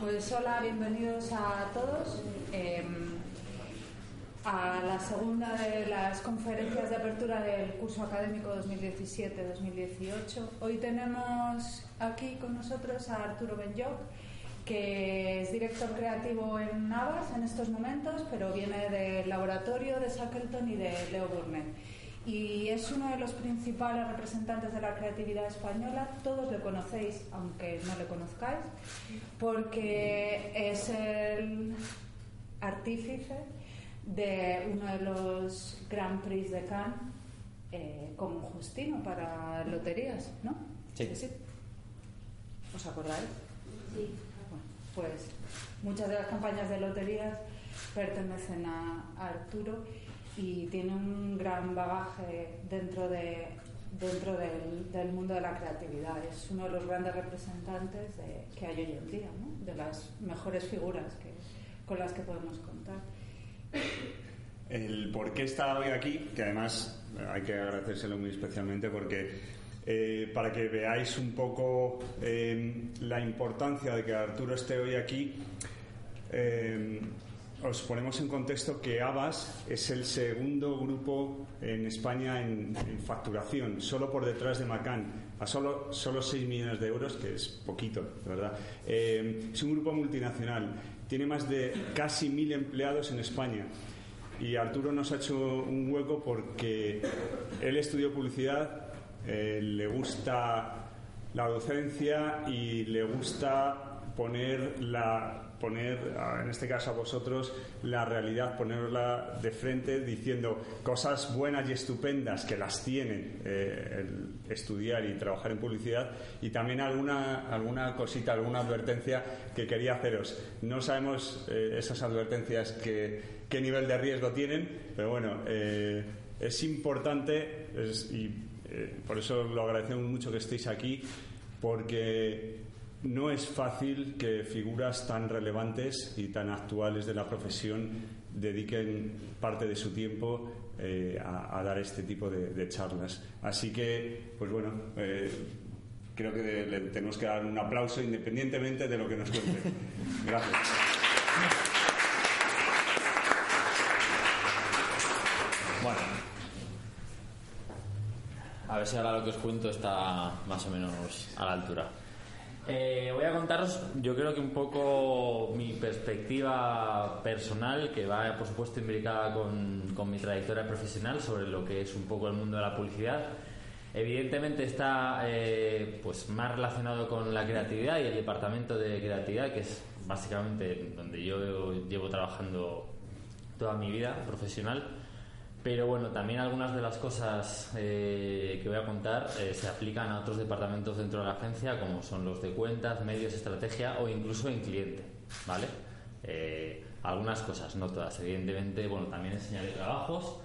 Pues hola, bienvenidos a todos em, a la segunda de las conferencias de apertura del curso académico 2017-2018. Hoy tenemos aquí con nosotros a Arturo Benyoc, que es director creativo en Navas en estos momentos, pero viene del laboratorio de Shackleton y de Leo Burnett y es uno de los principales representantes de la creatividad española. Todos le conocéis, aunque no le conozcáis, porque es el artífice de uno de los Grand Prix de Cannes eh, como Justino para loterías, ¿no? Sí. sí. ¿Os acordáis? Sí. Bueno, pues muchas de las campañas de loterías pertenecen a, a Arturo y tiene un gran bagaje dentro de dentro del, del, mundo de la creatividad. Es uno de los grandes representantes que hay hoy en día, de las mejores figuras que, con las que podemos contar. El por qué está hoy aquí, que además hay que agradecérselo muy especialmente porque eh, para que veáis un poco eh, la importancia de que Arturo esté hoy aquí, eh, os ponemos en contexto que Abas es el segundo grupo en España en, en facturación, solo por detrás de Macan, a solo, solo 6 millones de euros, que es poquito, de verdad. Eh, es un grupo multinacional, tiene más de casi mil empleados en España. Y Arturo nos ha hecho un hueco porque él estudió publicidad, eh, le gusta la docencia y le gusta poner la poner, en este caso a vosotros, la realidad, ponerla de frente diciendo cosas buenas y estupendas que las tienen eh, estudiar y trabajar en publicidad y también alguna, alguna cosita, alguna advertencia que quería haceros. No sabemos eh, esas advertencias que, qué nivel de riesgo tienen, pero bueno, eh, es importante y por eso lo agradecemos mucho que estéis aquí porque no es fácil que figuras tan relevantes y tan actuales de la profesión dediquen parte de su tiempo eh, a, a, dar este tipo de, de, charlas. Así que, pues bueno, eh, creo que de, le tenemos que dar un aplauso independientemente de lo que nos cuente. Gracias. Bueno, a ver si ahora lo que os cuento está más o menos a la altura. Eh, voy a contaros, yo creo que un poco mi perspectiva personal, que va por supuesto imbricada con, con, mi trayectoria profesional sobre lo que es un poco el mundo de la publicidad. Evidentemente está eh, pues más relacionado con la creatividad y el departamento de creatividad, que es básicamente donde yo llevo trabajando toda mi vida profesional. Pero bueno, también algunas de las cosas eh, que voy a contar eh, se aplican a otros departamentos dentro de la agencia, como son los de cuentas, medios, estrategia o incluso en cliente, ¿vale? Eh, algunas cosas, no todas. Evidentemente, bueno, también enseñaré trabajos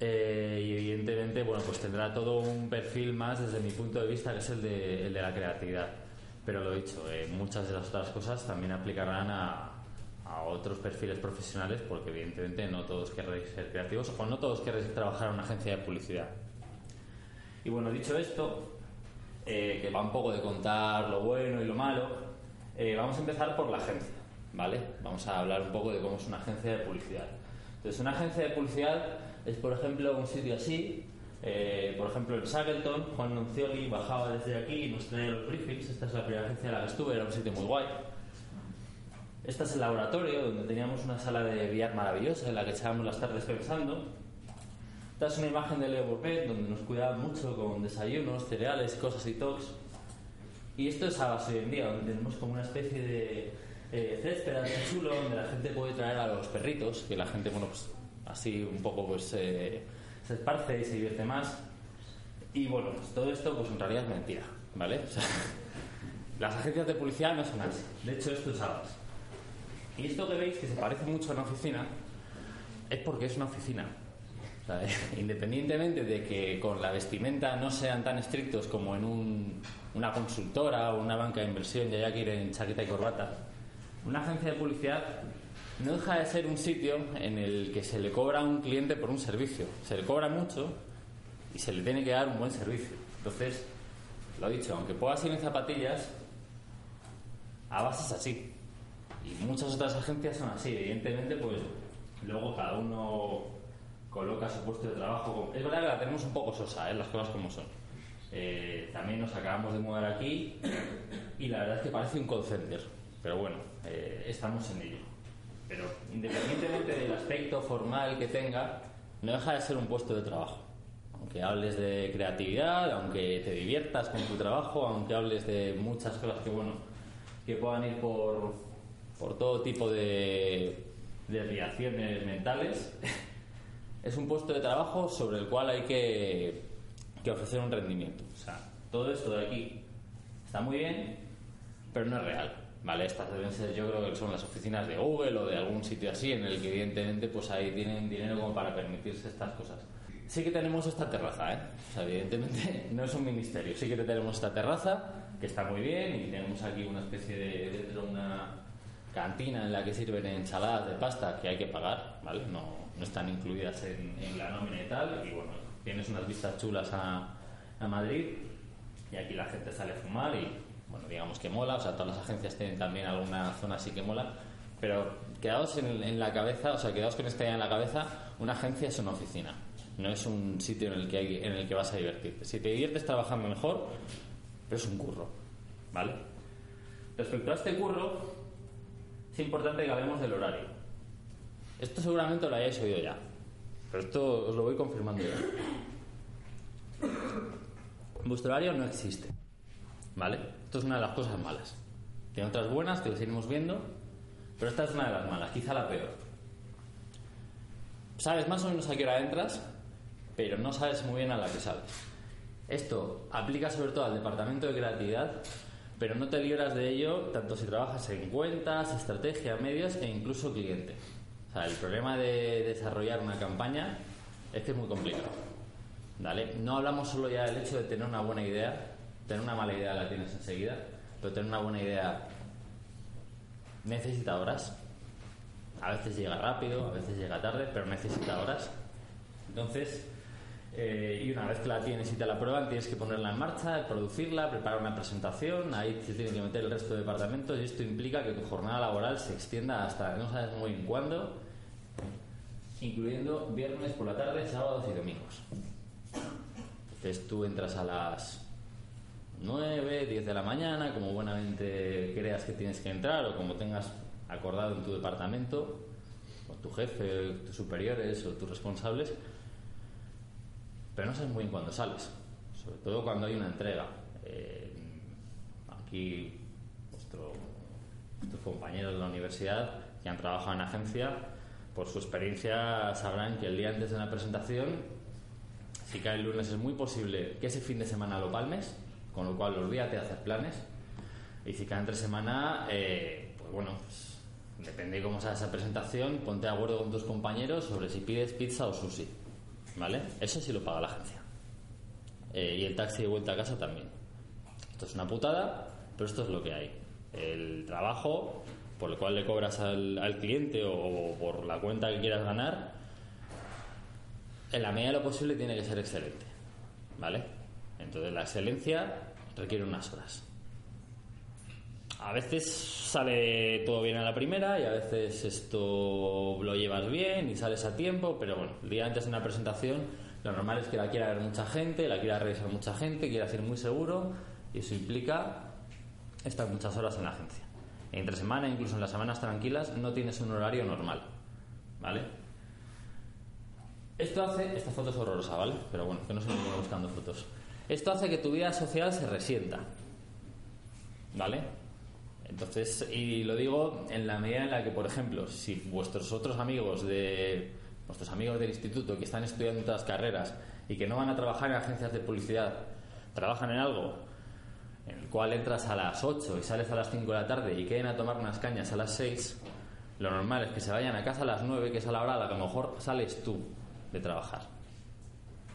y evidentemente, bueno, pues tendrá todo un perfil más desde mi punto de vista, que es el de, el de la creatividad. Pero lo dicho, muchas de las otras cosas también aplicarán a, a otros perfiles profesionales porque evidentemente no todos querréis ser creativos o no todos querréis trabajar en una agencia de publicidad. Y bueno, dicho esto, eh, que va un poco de contar lo bueno y lo malo, eh, vamos a empezar por la agencia, ¿vale? Vamos a hablar un poco de cómo es una agencia de publicidad. Entonces, una agencia de publicidad es, por ejemplo, un sitio así, eh, por ejemplo, en Shackleton, Juan Nuncioli bajaba desde aquí y nos traía los briefings. Esta es la primera agencia en la que estuve, era un sitio muy guay. Este es el laboratorio donde teníamos una sala de billar maravillosa en la que echábamos las tardes pensando. Esta es una imagen de Leo Burnett donde nos cuidaba mucho con desayunos, cereales, cosas y talks. Y esto es Abas hoy en día, donde tenemos como una especie de eh, césped chulo donde la gente puede traer a los perritos, que la gente, bueno, pues así un poco pues eh, se esparce y se divierte más. Y bueno, pues todo esto pues en realidad es mentira, ¿vale? O sea, las agencias de publicidad no son así. De hecho, esto es Abas. Y esto que veis, que se parece mucho a una oficina, es porque es una oficina. Independientemente de que con la vestimenta no sean tan estrictos como en un, una consultora o una banca de inversión, ya ya que ir en chaqueta y corbata, una agencia de publicidad no deja de ser un sitio en el que se le cobra a un cliente por un servicio. Se le cobra mucho y se le tiene que dar un buen servicio. Entonces, lo he dicho, aunque puedas ir en zapatillas, a base es así. Y muchas otras agencias son así, evidentemente, pues luego cada uno coloca su puesto de trabajo. Es verdad que la tenemos un poco sosa, ¿eh? las cosas como son. Eh, también nos acabamos de mudar aquí y la verdad es que parece un call center, pero bueno, eh, estamos en ello. Pero independientemente del aspecto formal que tenga, no deja de ser un puesto de trabajo. Aunque hables de creatividad, aunque te diviertas con tu trabajo, aunque hables de muchas cosas que, bueno, que puedan ir por, por todo tipo de desviaciones mentales, es un puesto de trabajo sobre el cual hay que, que ofrecer un rendimiento. O sea, todo esto de aquí está muy bien, pero no es real. ¿vale? Estas deben ser, yo creo que son las oficinas de Google o de algún sitio así, en el que evidentemente pues ahí tienen dinero como para permitirse estas cosas. Sí que tenemos esta terraza, ¿eh? O sea, evidentemente no es un ministerio, sí que tenemos esta terraza, que está muy bien, y tenemos aquí una especie de, dentro una cantina en la que sirven ensaladas de pasta que hay que pagar, ¿vale? No, no están incluidas en, en la nómina y tal, y bueno, tienes unas vistas chulas a, a Madrid, y aquí la gente sale a fumar y bueno, digamos que mola, o sea, todas las agencias tienen también alguna zona así que mola, pero quedaos en, la cabeza, o sea, quedaos con esta idea en la cabeza, una agencia es una oficina, no es un sitio en el que, hay, en el que vas a divertirte. Si te diviertes trabajando mejor, pero es un curro, ¿vale? Respecto a este curro, es importante que hablemos del horario. Esto seguramente lo hayáis oído ya, pero esto os lo voy confirmando ya. Vuestro horario no existe, ¿vale? Esto es una de las cosas malas. Tiene otras buenas que las iremos viendo, pero esta es una de las malas, quizá la peor. Sabes más o menos a qué hora entras, pero no sabes muy bien a la que sales. Esto aplica sobre todo al departamento de creatividad, pero no te libras de ello tanto si trabajas en cuentas, estrategia, medios e incluso cliente. O sea, el problema de desarrollar una campaña es que es muy complicado. ¿Vale? No hablamos solo ya del hecho de tener una buena idea, Tener una mala idea la tienes enseguida, pero tener una buena idea necesita horas. A veces llega rápido, a veces llega tarde, pero necesita horas. Entonces, eh, y una vez que la tienes y te la prueban, tienes que ponerla en marcha, producirla, preparar una presentación, ahí se tiene que meter el resto de departamentos y esto implica que tu jornada laboral se extienda hasta no sabes muy bien cuándo, incluyendo viernes por la tarde, sábados y domingos. Entonces tú entras a las 9, 10 de la mañana, como buenamente creas que tienes que entrar o como tengas acordado en tu departamento, con tu jefe, tus superiores o tus responsables, pero no sabes muy bien cuándo sales, sobre todo cuando hay una entrega. Eh, aquí nuestros compañeros de la universidad que han trabajado en agencia, por su experiencia sabrán que el día antes de una presentación, si cae el lunes es muy posible que ese fin de semana lo palmes con lo cual olvídate de hacer planes. Y si cada entre semana, eh, pues bueno, pues, depende de cómo sea esa presentación, ponte de acuerdo con tus compañeros sobre si pides pizza o sushi. ¿Vale? Eso sí lo paga la agencia. Eh, y el taxi de vuelta a casa también. Esto es una putada, pero esto es lo que hay. El trabajo por el cual le cobras al, al cliente o, por la cuenta que quieras ganar, en la medida de lo posible tiene que ser excelente. ¿Vale? Entonces la excelencia requiere unas horas. A veces sale todo bien a la primera y a veces esto lo llevas bien y sales a tiempo, pero bueno, el día antes de una presentación lo normal es que la quiera ver mucha gente, la quiera revisar mucha gente, quiera ser muy seguro y eso implica estar muchas horas en la agencia. Entre semana, incluso en las semanas tranquilas, no tienes un horario normal, ¿vale? Esto hace, esta foto es horrorosa, ¿vale? Pero bueno, que no se me buscando fotos. Esto hace que tu vida social se resienta. ¿Vale? Entonces, y lo digo en la medida en la que, por ejemplo, si vuestros otros amigos de vuestros amigos del instituto que están estudiando otras carreras y que no van a trabajar en agencias de publicidad, trabajan en algo en el cual entras a las 8 y sales a las 5 de la tarde y queden a tomar unas cañas a las 6, lo normal es que se vayan a casa a las 9, que es a la hora a la que a lo mejor sales tú de trabajar.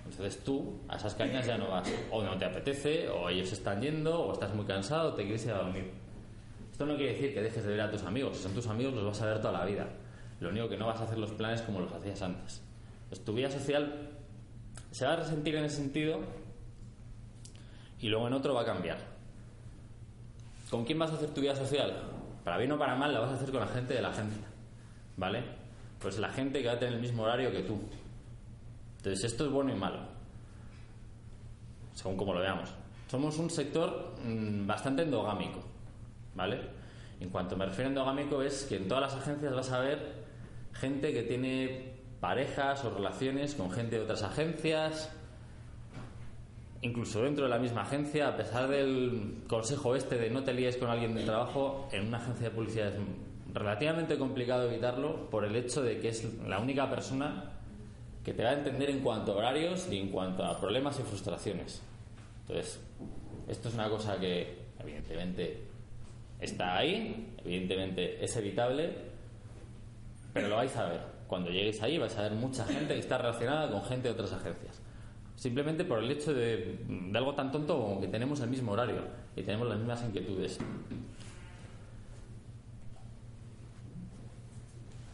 Entonces tú a esas cañas ya no vas. O no te apetece, o ellos están yendo, o estás muy cansado, te quieres ir a dormir. No quiere decir que dejes de ver a tus amigos. Si son tus amigos, los vas a ver toda la vida. Lo único que no vas a hacer los planes como los hacías antes. Pues tu vida social se va a resentir en ese sentido y luego en otro va a cambiar. ¿Con quién vas a hacer tu vida social? para bien o para mal, la vas a hacer con la gente de la agencia. ¿Vale? Pues la gente que va a tener el mismo horario que tú. Entonces, esto es bueno y malo. Según como lo veamos. Somos un sector mm, bastante endogámico. ¿Vale? En cuanto me refiero a endogámico, es que en todas las agencias vas a ver gente que tiene parejas o relaciones con gente de otras agencias, incluso dentro de la misma agencia, a pesar del consejo este de no te líes con alguien del trabajo, en una agencia de publicidad es relativamente complicado evitarlo por el hecho de que es la única persona que te va a entender en cuanto a horarios y en cuanto a problemas y frustraciones. Entonces, esto es una cosa que evidentemente está ahí, evidentemente es evitable, pero lo vais a ver. Cuando lleguéis ahí vais a ver mucha gente que está relacionada con gente de otras agencias. Simplemente por el hecho de, algo tan tonto como que tenemos el mismo horario y tenemos las mismas inquietudes.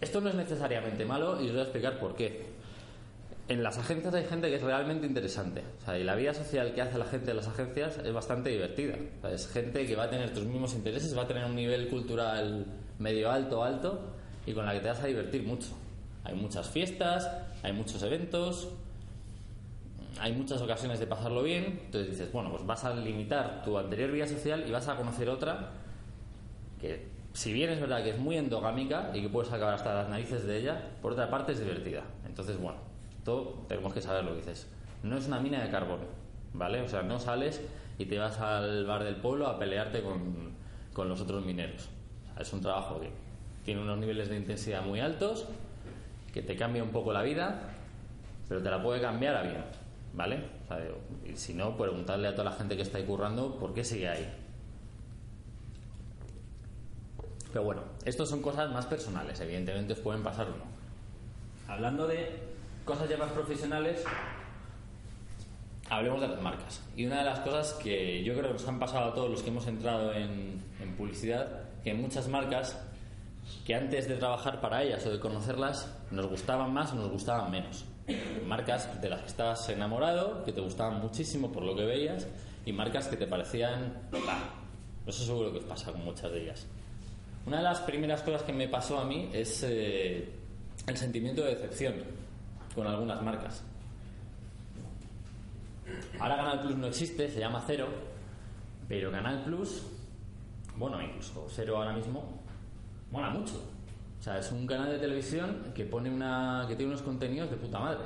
Esto no es necesariamente malo y os voy a explicar por qué. En las agencias hay gente que es realmente interesante. y la vida social que hace la gente de las agencias es bastante divertida. es gente que va a tener tus mismos intereses, va a tener un nivel cultural medio alto, alto, y con la que te vas a divertir mucho. Hay muchas fiestas, hay muchos eventos, hay muchas ocasiones de pasarlo bien, entonces dices, bueno, pues vas a limitar tu anterior vida social y vas a conocer otra que, si bien es verdad que es muy endogámica y que puedes acabar hasta las narices de ella, por otra parte es divertida. Entonces, bueno, todo tenemos que saber lo que dices. No es una mina de carbón, ¿vale? O sea, no sales y te vas al bar del pueblo a pelearte con, con los otros mineros. es un trabajo que tiene unos niveles de intensidad muy altos, que te cambia un poco la vida, pero te la puede cambiar a bien. ¿Vale? y si no, preguntarle a toda la gente que está ahí currando por qué sigue ahí. Pero bueno, estos son cosas más personales, evidentemente os pueden pasar uno. Hablando de cosas ya más profesionales, hablemos de las marcas. Y una de las cosas que yo creo que nos han pasado a todos los que hemos entrado en, en publicidad, que muchas marcas que antes de trabajar para ellas o de conocerlas nos gustaban más o nos gustaban menos marcas de las que estabas enamorado, que te gustaban muchísimo por lo que veías, y marcas que te parecían... Eso seguro que os pasa con muchas de ellas. Una de las primeras cosas que me pasó a mí es eh, el sentimiento de decepción con algunas marcas. Ahora Canal Plus no existe, se llama Cero, pero Canal Plus, bueno, incluso Cero ahora mismo, mola mucho. O sea, es un canal de televisión que pone una que tiene unos contenidos de puta madre.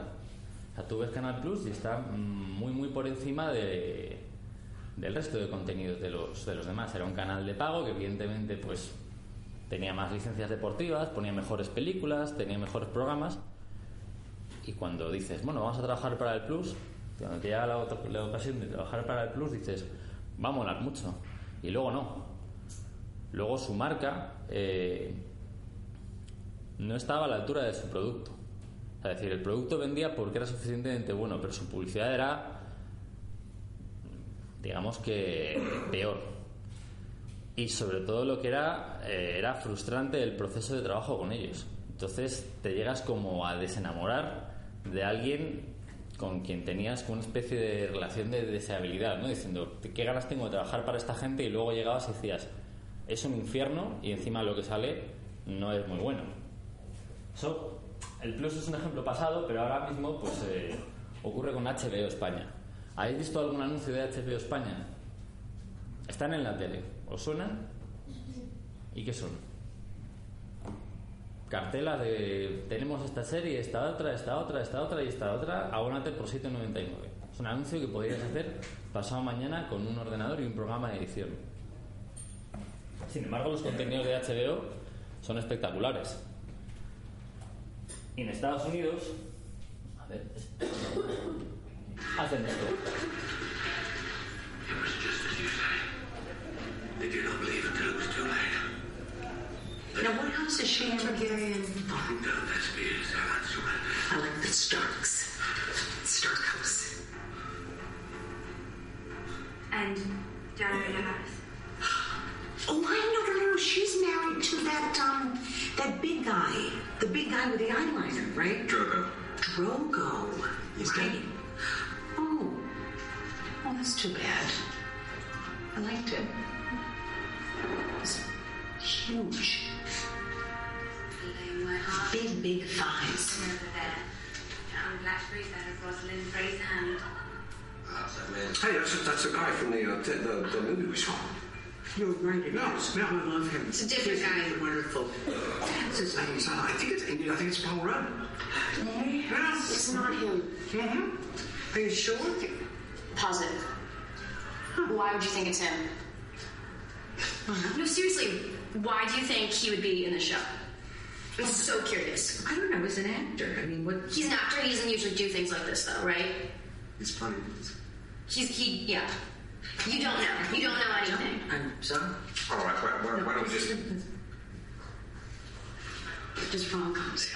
O sea, tú ves Canal Plus y está muy muy por encima de, del resto de contenidos de los de los demás. Era un canal de pago que evidentemente pues tenía más licencias deportivas, ponía mejores películas, tenía mejores programas. Y cuando dices, bueno, vamos a trabajar para el Plus, cuando te llega la, ocasión de trabajar para el Plus, dices, va a molar mucho. Y luego no. Luego su marca eh, no estaba a la altura de su producto. Es decir, el producto vendía porque era suficientemente bueno, pero su publicidad era, digamos que, peor. Y sobre todo lo que era, eh, era frustrante el proceso de trabajo con ellos. Entonces te llegas como a desenamorar de alguien con quien tenías una especie de relación de deseabilidad, ¿no? Diciendo, ¿qué ganas tengo de trabajar para esta gente? Y luego llegabas y decías, es un infierno y encima lo que sale no es muy bueno el Plus es un ejemplo pasado, pero ahora mismo pues eh, ocurre con HBO España. ¿Habéis visto algún anuncio de HBO España? Están en la tele. ¿Os suenan? ¿Y qué son? Cartelas de tenemos esta serie, esta otra, esta otra, esta otra y esta otra, abónate por 7,99. Es un anuncio que podrías hacer pasado mañana con un ordenador y un programa de edición. Sin embargo, los contenidos de HBO son espectaculares. Y en Estados Unidos, a ver, hacen esto. Now, what else is she ever carrying? Oh, no, that's me. I like the Starks. Stark House. And Diana Harris. Oh, I know, no, no, she's married to that, um, that big guy. The big guy with the eyeliner, right? Drogo. Drogo. He's right. dead. Oh. Oh, that's too bad. I liked it. Huge. Frey's hand. Hey, that's, that's the guy from the, uh, t- the, the movie we saw. You're right, it No, is. no, I love him. It's a different guy. Wonderful. What's his name? Uh, I think it's I think it's Paul Rudd. Yeah. It's not him. Mm-hmm. Are you sure? Positive. Why would you think it's him? No, seriously, why do you think he would be in the show? I'm so curious. I don't know. He's an actor. I mean, what? He's an actor. He doesn't usually do things like this, though, right? He's funny. He's he. Yeah. You don't know. You don't know anything. I'm sorry. All right, why, why, why don't we just... Just rom-coms.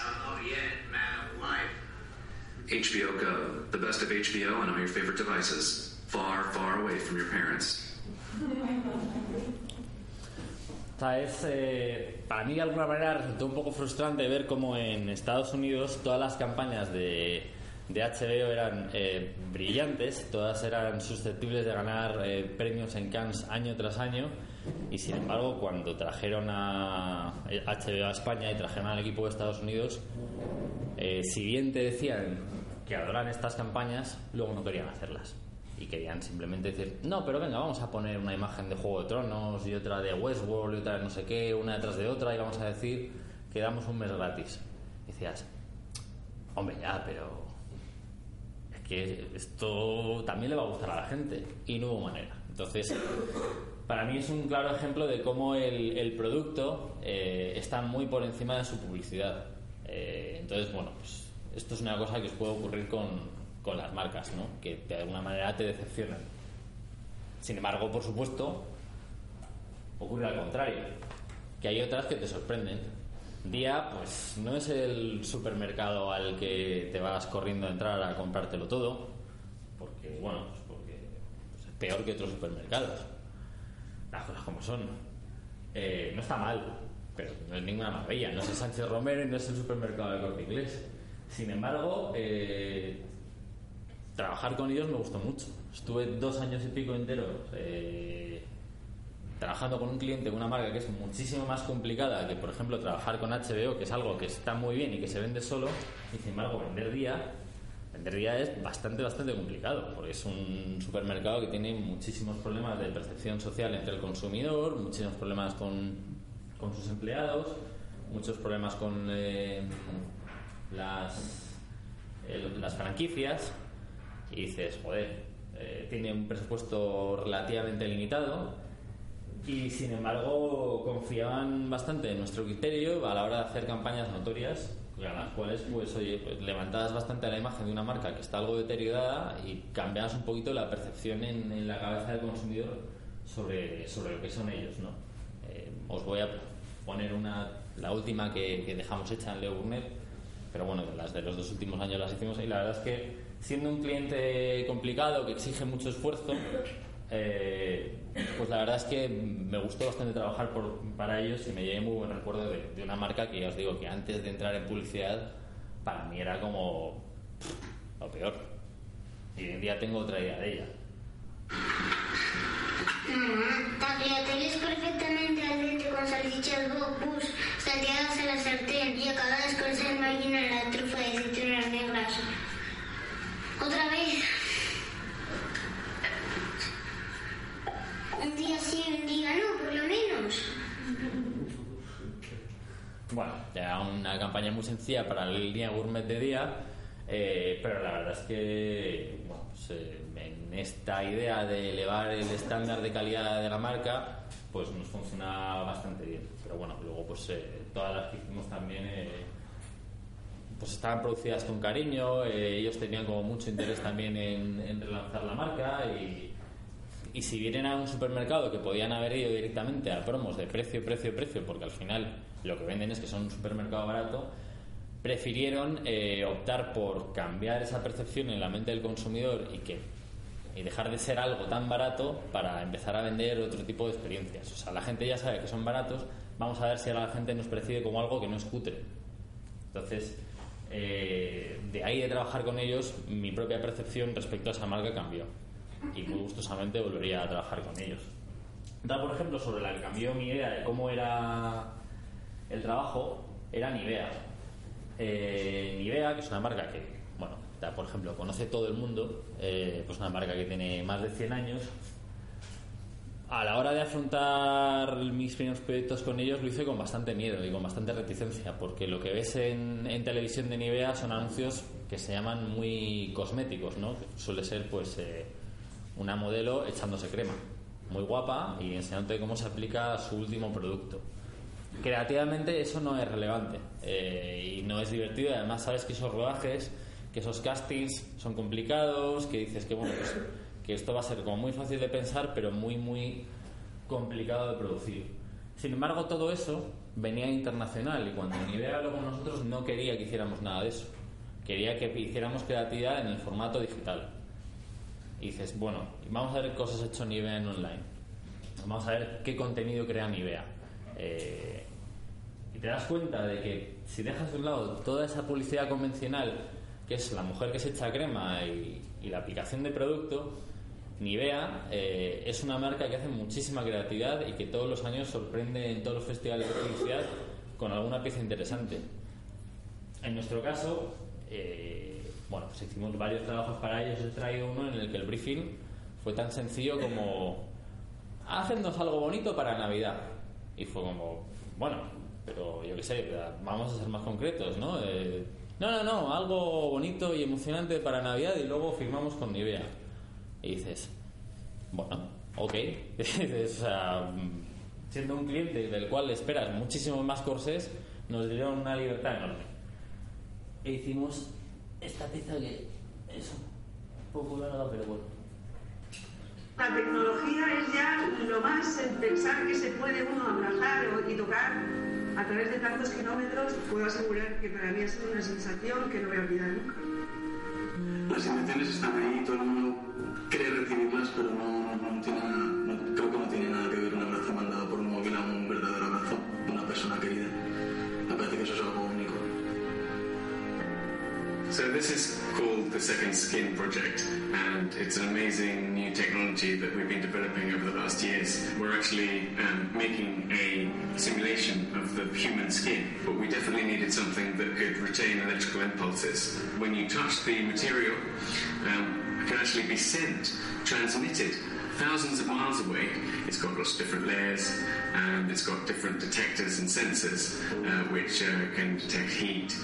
HBO Go, the best of HBO on all your favorite devices, far, far away from your parents. O sea, es, eh, para mí de alguna manera resultó un poco frustrante ver cómo en Estados Unidos todas las campañas de, de HBO eran eh, brillantes, todas eran susceptibles de ganar eh, premios en Cannes año tras año y sin embargo cuando trajeron a HBO a España y trajeron al equipo de Estados Unidos, eh, si bien te decían que adoran estas campañas, luego no querían hacerlas. Y querían simplemente decir, no, pero venga, vamos a poner una imagen de Juego de Tronos y otra de Westworld y otra de no sé qué, una detrás de otra y vamos a decir que damos un mes gratis. Y decías, hombre, ya, pero es que esto también le va a gustar a la gente y no hubo manera. Entonces, para mí es un claro ejemplo de cómo el, el producto eh, está muy por encima de su publicidad. Eh, entonces, bueno, pues esto es una cosa que os puede ocurrir con, con las marcas, ¿no? Que de alguna manera te decepcionan. Sin embargo, por supuesto, ocurre al contrario, que hay otras que te sorprenden. Día, pues no es el supermercado al que te vas corriendo a entrar a comprártelo todo, porque, bueno, pues porque es peor que otros supermercados. Las cosas como son. Eh, no está mal, pero no es ninguna maravilla. No es el Sánchez Romero y no es el supermercado del corte inglés. Sin embargo, eh, trabajar con ellos me gustó mucho. Estuve dos años y pico enteros eh, trabajando con un cliente, con una marca que es muchísimo más complicada que, por ejemplo, trabajar con HBO, que es algo que está muy bien y que se vende solo, y sin embargo, vender día, vender día es bastante, bastante complicado, porque es un supermercado que tiene muchísimos problemas de percepción social entre el consumidor, muchísimos problemas con, con sus empleados, muchos problemas con eh, las, las franquicias, y dices, joder, eh, tiene un presupuesto relativamente limitado y sin embargo confiaban bastante en nuestro criterio a la hora de hacer campañas notorias a las cuales pues oye pues, levantabas bastante la imagen de una marca que está algo deteriorada y cambiabas un poquito la percepción en, en la cabeza del consumidor sobre, sobre lo que son ellos ¿no? Eh, os voy a poner una la última que, que dejamos hecha en Leo Burnett pero bueno, las de los dos últimos años las hicimos y la verdad es que siendo un cliente complicado que exige mucho esfuerzo, eh, pues la verdad es que me gustó bastante trabajar por- para ellos y me llevé muy buen recuerdo de, de una marca que ya os digo que antes de entrar en publicidad para mí era como pff, lo peor. Y hoy en día tengo otra idea de ella. Mamá, tagliatelles perfectamente al dente con salchichas bocus salteadas a la sartén y acabadas con sal marina en la trufa de aceitunas negras. Otra vez. Un día sí, un día no, por lo menos. Bueno, ya una campaña muy sencilla para el día gourmet de día, eh, pero la verdad es que bueno, pues, eh, en esta idea de elevar el estándar de calidad de la marca, pues nos funciona bastante bien. Pero bueno, luego pues eh, todas las que hicimos también eh, pues estaban producidas con cariño, eh, ellos tenían como mucho interés también en, en relanzar la marca y, y si vienen a un supermercado que podían haber ido directamente a promos de precio, precio, precio, porque al final lo que venden es que son un supermercado barato, prefirieron eh, optar por cambiar esa percepción en la mente del consumidor y que y dejar de ser algo tan barato para empezar a vender otro tipo de experiencias. O sea, la gente ya sabe que son baratos, vamos a ver si ahora la gente nos percibe como algo que no es cutre. Entonces, eh, de ahí de trabajar con ellos, mi propia percepción respecto a esa marca cambió. Y muy gustosamente volvería a trabajar con ellos. Da, por ejemplo, sobre la que cambió mi idea de cómo era el trabajo, era Nivea. Eh, Nivea, que es una marca que, bueno, da, por ejemplo, conoce todo el mundo, eh, pues una marca que tiene más de 100 años. A la hora de afrontar mis primeros proyectos con ellos lo hice con bastante miedo y con bastante reticencia, porque lo que ves en, televisión de Nivea son anuncios que se llaman muy cosméticos, ¿no? Suele ser, pues, eh, una modelo echándose crema, muy guapa y enseñándote cómo se aplica su último producto. Creativamente eso no es relevante eh, y no es divertido. Además, sabes que esos rodajes, que esos castings son complicados, que dices que bueno, pues, que esto va a ser como muy fácil de pensar, pero muy, muy complicado de producir. Sin embargo, todo eso venía internacional y cuando Nivea habló con nosotros no quería que hiciéramos nada de eso. Quería que hiciéramos creatividad en el formato digital. Y dices, bueno, vamos a ver cosas hecho Nivea en online. Vamos a ver qué contenido crea Nivea. Eh, y te das cuenta de que si dejas de un lado toda esa publicidad convencional, que es la mujer que se echa crema y la aplicación de producto, Nivea eh, es una marca que hace muchísima creatividad y que todos los años sorprende en todos los festivales de publicidad con alguna pieza interesante. En nuestro caso, eh, bueno, pues hicimos varios trabajos para ellos. He traído uno en el que el briefing fue tan sencillo como hacernos algo bonito para Navidad. Y fue como, bueno, pero yo qué sé, vamos a ser más concretos, ¿no? Eh, no, no, no, algo bonito y emocionante para Navidad y luego firmamos con Nivea. Y dices, bueno, ok. Dices, o sea, siendo un cliente del cual esperas muchísimo más corsés, nos dieron una libertad enorme. E hicimos esta pieza que es un poco larga, pero bueno. La tecnología es ya lo más en pensar que se puede uno abrazar y tocar a través de tantos kilómetros. Puedo asegurar que para mí ha sido una sensación que no voy a olvidar nunca. Las intenciones están ahí, todo el mundo cree pero no, no tiene nada, no- creo que no tiene nada que ver un abrazo mandado por un móvil a un verdadero abrazo de una persona querida. Me parece que eso es algo único. So this is called the Second Skin Project, and it's an amazing new technology that we've been developing over the last years. We're actually um, making a simulation of the human skin, but we definitely needed something that could retain electrical impulses. When you touch the material, um, can actually be sent, transmitted thousands of miles away. It's got lots of different layers, and it's got different detectors and sensors uh, which uh, can detect heat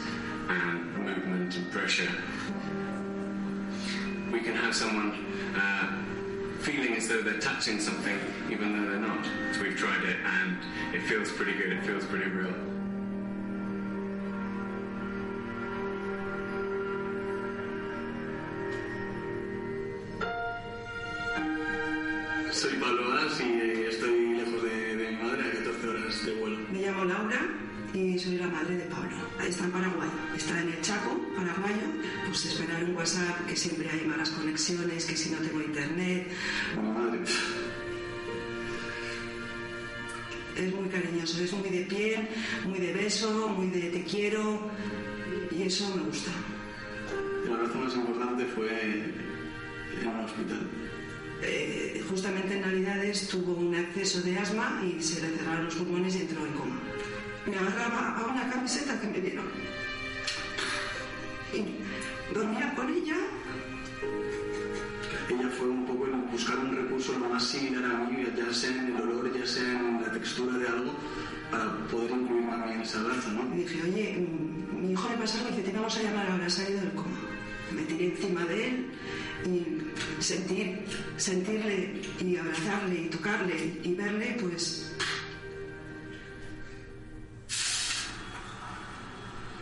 and movement and pressure. We can have someone uh, feeling as though they're touching something even though they're not. So we've tried it and it feels pretty good, it feels pretty real. Y soy la madre de Pablo. Está en Paraguay. Está en el Chaco, paraguayo. Pues esperar un WhatsApp, que siempre hay malas conexiones, que si no tengo internet. Madre. Es muy cariñoso, es muy de piel, muy de beso, muy de te quiero. Y eso me gusta. El abrazo más importante fue en un hospital. Eh, justamente en Navidades tuvo un acceso de asma y se le cerraron los pulmones y entró en coma. Me agarraba a una camiseta que me dieron y dormía con ella. Ella fue un poco el buscar un recurso lo más similar a mí, ya sea en el olor, ya sea en la textura de algo, para poder incluirme a mí en ese abrazo, ¿no? Y dije, oye, mm, mi hijo le pasa algo y dice, te vamos a llamar ahora, ha salido del coma. Me tiré encima de él y sentir, sentirle y abrazarle y tocarle y verle, pues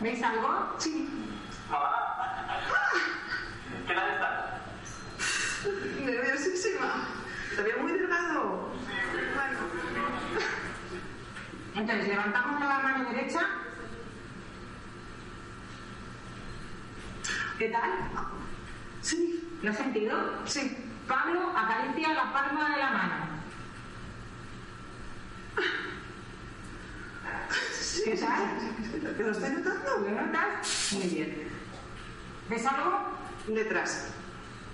¿Veis algo? sí, ¿Qué tal estás? nerviosísima. Te veo muy delgado. Bueno. Entonces, levantamos la mano derecha. ¿Qué tal? Sí, ¿Lo has sentido? sí. Pablo acaricia la palma de la mano. ¿Qué tal? ¿Te lo estoy notando? ¿Lo notas? Muy bien. ¿Ves algo? Detrás.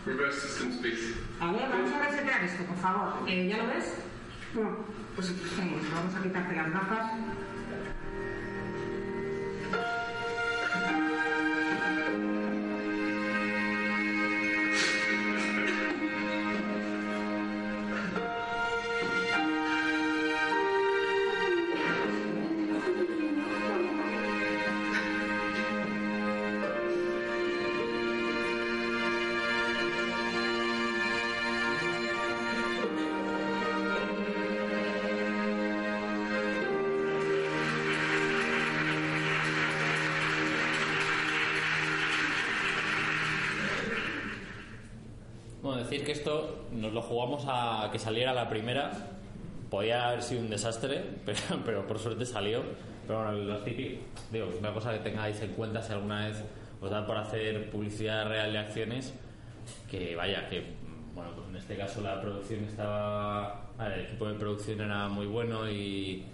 Reverse systems, please. A ver, vamos a resetear esto, por favor. Eh, ¿Ya lo ves? Bueno, pues eh, vamos a quitarte las gafas. Decir que esto nos lo jugamos a que saliera la primera. Podía haber sido un desastre, pero, pero por suerte salió. Pero bueno, los típicos, digo, una cosa que tengáis en cuenta si alguna vez os da por hacer publicidad real de acciones, que vaya, que bueno, pues en este caso la producción estaba, el equipo de producción era muy bueno y,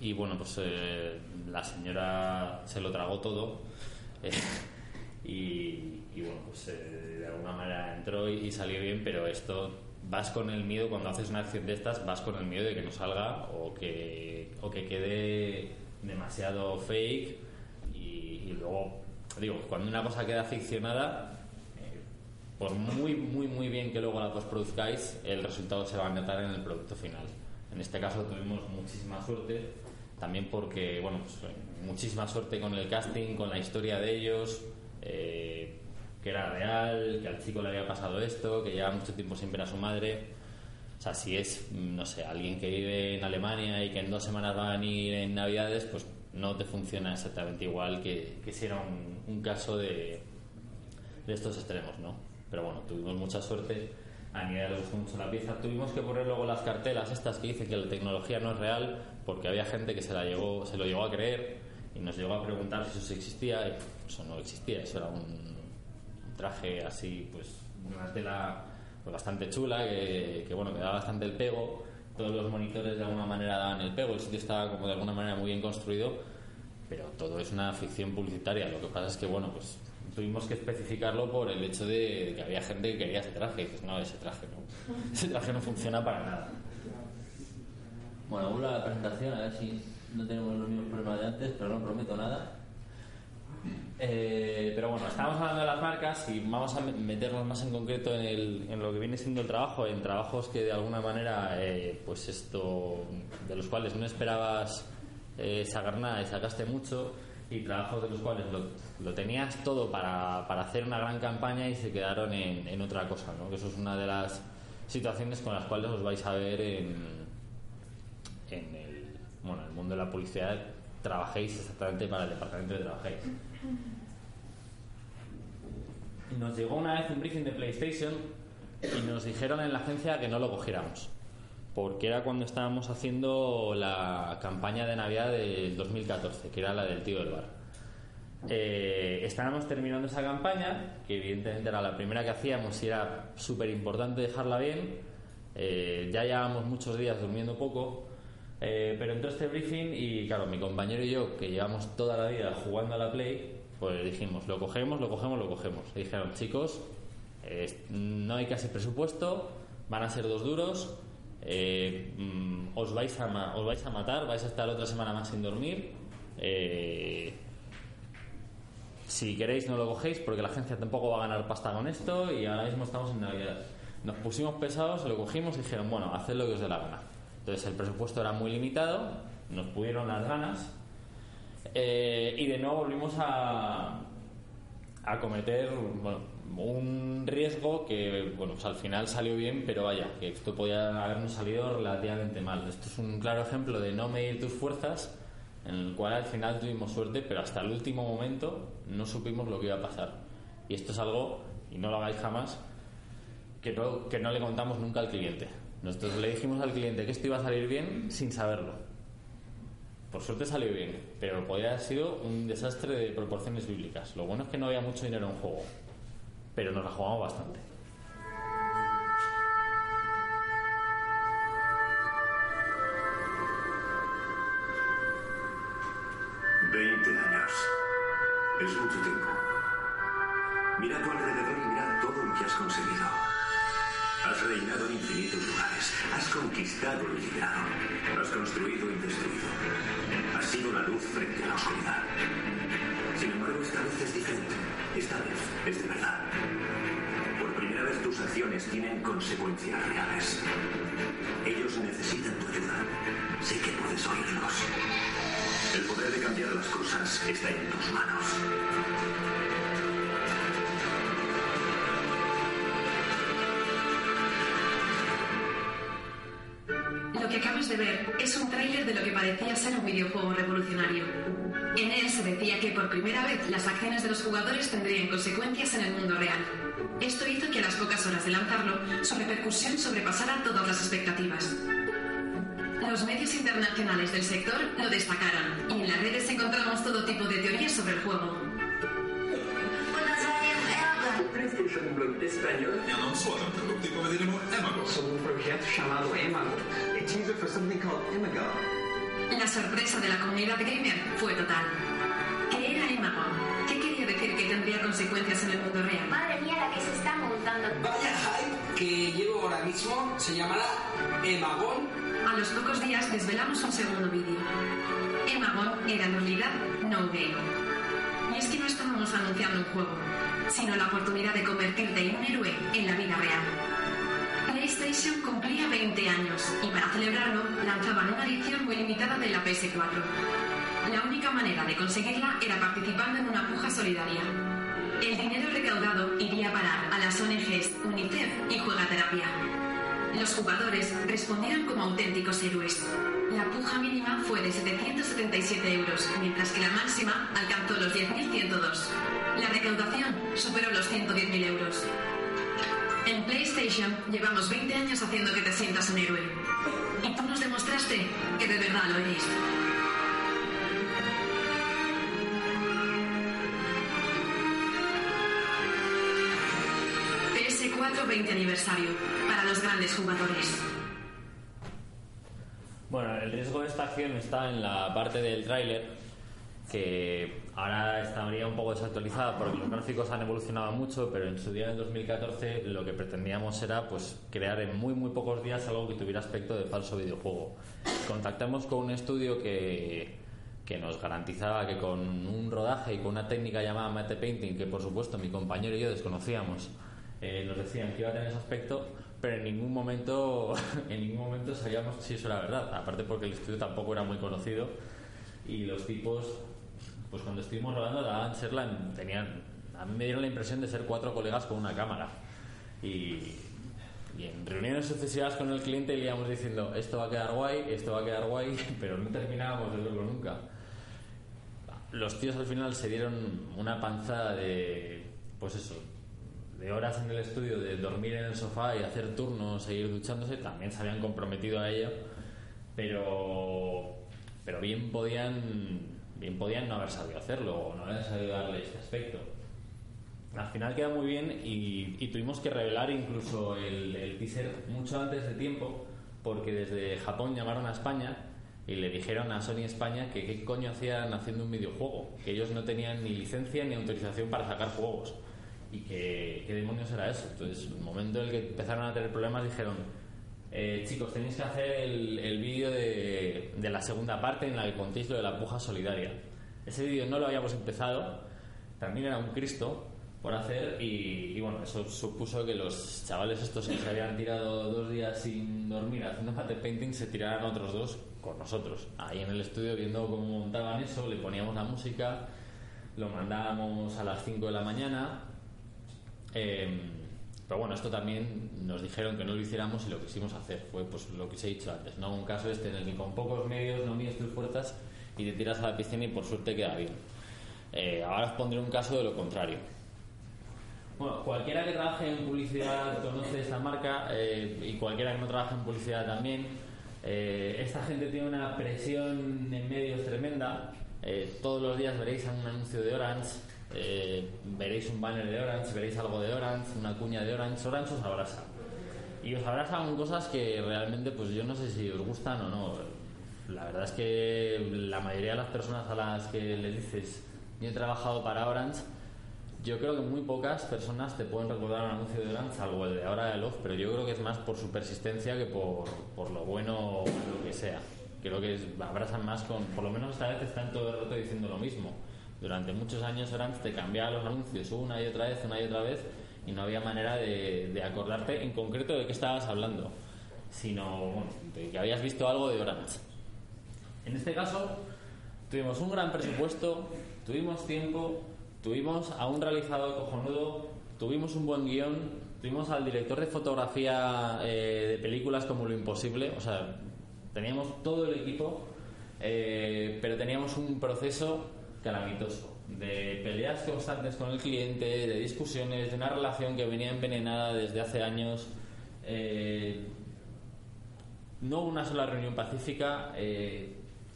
y bueno, pues eh, la señora se lo tragó todo. eh, y, y bueno, pues eh, alguna manera entró y, y salió bien, pero esto vas con el miedo, cuando haces una acción de estas, vas con el miedo de que no salga o que, o que quede demasiado fake y, y luego, digo, cuando una cosa queda ficcionada, eh, por muy, muy, muy bien que luego la postproduzcáis, el resultado se va a notar en el producto final. En este caso tuvimos muchísima suerte, también porque, bueno, pues, muchísima suerte con el casting, con la historia de ellos, eh, que era real, que al chico le había pasado esto, que lleva mucho tiempo sin ver a su madre. O sea, si es, mm, no sé, alguien que vive en Alemania y que en dos semanas va a venir en Navidades, pues no te funciona exactamente igual que, que si era un, un caso de, de estos extremos, ¿no? Pero bueno, tuvimos mucha suerte. A le gustó mucho la pieza. Tuvimos que poner luego las cartelas estas que dicen que la tecnología no es real, porque había gente que se, la llegó, se lo llegó a creer y nos llegó a preguntar si eso existía. Y eso no existía, eso era un traje así, pues, una tela pues, bastante chula, que, que, bueno, que daba bastante el pego. Todos los monitores de alguna manera daban el pego, el sitio estaba como de alguna manera muy bien construido, pero todo es una ficción publicitaria. Lo que pasa es que, bueno, pues tuvimos que especificarlo por el hecho de que había gente que quería ese traje. Y dices, no, ese traje no. Ese traje no funciona para nada. Bueno, vuelvo a la presentación, a ver si no tenemos los mismos problemas de antes, pero no prometo nada. Eh, pero bueno, estamos hablando de las marcas y vamos a meternos más en concreto en, el- en lo que viene siendo el trabajo, en trabajos que de alguna manera, eh, pues esto, de los cuales no esperabas eh, sacar nada y sacaste mucho, y trabajos de los cuales lo, tenías todo para, para hacer una gran campaña y se quedaron en, en otra cosa, ¿no? Que eso es una de las situaciones con las cuales os vais a ver en, en el, bueno, el mundo de la publicidad. Trabajéis exactamente para el departamento que trabajéis. Nos llegó una vez un briefing de PlayStation y nos dijeron en la agencia que no lo cogiéramos. Porque era cuando estábamos haciendo la campaña de Navidad del 2014, que era la del tío del bar. Eh, estábamos terminando esa campaña, que evidentemente era la primera que hacíamos y era súper importante dejarla bien. Eh, ya llevábamos muchos días durmiendo poco, eh, pero entró este briefing y claro, mi compañero y yo, que llevamos toda la vida jugando a la Play, pues dijimos, lo cogemos, lo cogemos, lo cogemos. Y dijeron, chicos, no hay casi presupuesto, van a ser dos duros, eh, mm, os, vais a os vais a matar, vais a estar otra semana más sin dormir. eh, si queréis no lo cogéis porque la agencia tampoco va a ganar pasta con esto y ahora mismo estamos en Navidad. Nos pusimos pesados, lo cogimos y dijeron, bueno, haced lo que os dé la gana. Entonces el presupuesto era muy limitado, nos pudieron las ganas eh, y de nuevo volvimos a, a cometer bueno, un riesgo que bueno, pues al final salió bien, pero vaya, que esto podía habernos salido relativamente mal. Esto es un claro ejemplo de no medir tus fuerzas, en el cual al final tuvimos suerte, pero hasta el último momento no supimos lo que iba a pasar. Y esto es algo, y no lo hagáis jamás, que no, que no le contamos nunca al cliente. Nosotros le dijimos al cliente que esto iba a salir bien sin saberlo. Por suerte salió bien, pero podría haber sido un desastre de proporciones bíblicas. Lo bueno es que no había mucho dinero en juego, pero nos la jugamos bastante. 20 años. Es mucho tiempo. Mira a tu alrededor y mira todo lo que has conseguido. Has reinado en infinitos lugares. Has conquistado y liberado. Has construido y destruido. Has sido la luz frente a la oscuridad. Sin embargo, esta vez es diferente. Esta vez es de verdad. Por primera vez tus acciones tienen consecuencias reales. Ellos necesitan tu ayuda. Sé que puedes oírlos. El poder de cambiar las cosas está en tus manos. Ver es un tráiler de lo que parecía ser un videojuego revolucionario. En él se decía que por primera vez las acciones de los jugadores tendrían consecuencias en el mundo real. Esto hizo que a las pocas horas de lanzarlo, su repercusión sobrepasara todas las expectativas. Los medios internacionales del sector lo destacaron y en las redes encontramos todo tipo de teorías sobre el juego. PlayStation Blog español. Suave, um produto tipo de Emago. Sobre um projeto chamado Emago. A teaser for something called Imago. La sorpresa de la comunidad gamer fue total. ¿Qué era Imago? ¿Qué quería decir que tendría consecuencias en el mundo real? Madre mía, la que se está montando. Vaya hype que llevo ahora mismo se llamará Emagón. A los pocos días desvelamos un segundo vídeo. Emagon era en realidad no game. Y es que no estábamos anunciando un juego, sino la oportunidad de convertirte en un héroe en la vida real. PlayStation cumplía 20 años y para celebrarlo lanzaban una edición muy limitada de la PS4. La única manera de conseguirla era participando en una puja solidaria. El dinero recaudado iría a parar a las ONGs UNICEF y Juegaterapia. Los jugadores respondieron como auténticos héroes. La puja mínima fue de 777 euros, mientras que la máxima alcanzó los 10.102. La recaudación superó los 110.000 euros. En PlayStation llevamos 20 años haciendo que te sientas un héroe. Y tú nos demostraste que de verdad lo eres. PS4 20 aniversario para los grandes jugadores. Bueno, el riesgo de esta acción está en la parte del tráiler, que ahora estaría un poco desactualizada porque los gráficos han evolucionado mucho, pero en su día, en 2014, lo que pretendíamos era pues crear en muy muy pocos días algo que tuviera aspecto de falso videojuego. Contactamos con un estudio que, que nos garantizaba que con un rodaje y con una técnica llamada mate painting, que por supuesto mi compañero y yo desconocíamos, eh, nos decían que iba a tener ese aspecto, pero en ningún momento en ningún momento sabíamos si eso era verdad. Aparte porque el estudio tampoco era muy conocido y los tipos, pues cuando estuvimos rodando daban en- tenían, a mí me dieron la impresión de ser cuatro colegas con una cámara y, y en reuniones sucesivas con el cliente le íbamos diciendo esto va a quedar guay, esto va a quedar guay, pero no terminábamos de verlo nunca. Los tíos al final se dieron una panzada de, pues eso, de horas en el estudio, de dormir en el sofá y hacer turnos, seguir duchándose, también se habían comprometido a ello, pero, pero bien podían, bien podían no haber sabido hacerlo o no haber sabido darle este aspecto. Al final queda muy bien y, tuvimos que revelar incluso el, el teaser mucho antes de tiempo porque desde Japón llamaron a España y le dijeron a Sony España que qué coño hacían haciendo un videojuego, que ellos no tenían ni licencia ni autorización para sacar juegos y que qué demonios era eso. Entonces, en el momento en el que empezaron a tener problemas dijeron, eh, chicos, tenéis que hacer el, el vídeo de, la segunda parte en la que contéis lo de la puja solidaria. Ese vídeo no lo habíamos empezado, también era un Cristo por hacer y, bueno, eso supuso que los chavales estos que se habían tirado dos días sin dormir haciendo mate painting se tiraran otros dos con nosotros. Ahí en el estudio viendo cómo montaban eso, le poníamos la música, lo mandábamos a las 5 de la mañana. eh, pero bueno, esto también nos dijeron que no lo hiciéramos y lo quisimos hacer. Fue pues lo que os he dicho antes, ¿no? Un caso este en el que con pocos medios no mides tus fuerzas y te tiras a la piscina y por suerte queda bien. Eh, ahora os pondré un caso de lo contrario. Bueno, cualquiera que trabaje en publicidad conoce esta marca eh, y cualquiera que no trabaje en publicidad también. Eh, esta gente tiene una presión en medios tremenda. Eh, todos los días veréis un anuncio de Orange, eh, veréis un banner de Orange, veréis algo de Orange, una cuña de Orange. Orange os abraza. Y os abraza con cosas que realmente, pues yo no sé si os gustan o no. La verdad es que la mayoría de las personas a las que les dices yo he trabajado para Orange yo creo que muy pocas personas te pueden recordar un anuncio de Orange, salvo el de ahora de Love, pero yo creo que es más por su persistencia que por, por lo bueno o lo que sea. Creo que es- abrazan más con, por lo menos esta vez están todo el rato diciendo lo mismo. Durante muchos años Orange te cambiaba los anuncios una y otra vez, una y otra vez, y no había manera de, de acordarte en concreto de qué estabas hablando, sino de que habías visto algo de Orange. En este caso, tuvimos un gran presupuesto, tuvimos tiempo, tuvimos a un realizador cojonudo, tuvimos un buen guion, tuvimos al director de fotografía eh, de películas como Lo Imposible, o sea, teníamos todo el equipo, eh, pero teníamos un proceso calamitoso de peleas constantes con el cliente, de discusiones, de una relación que venía envenenada desde hace años. eh, no hubo una sola reunión pacífica. eh,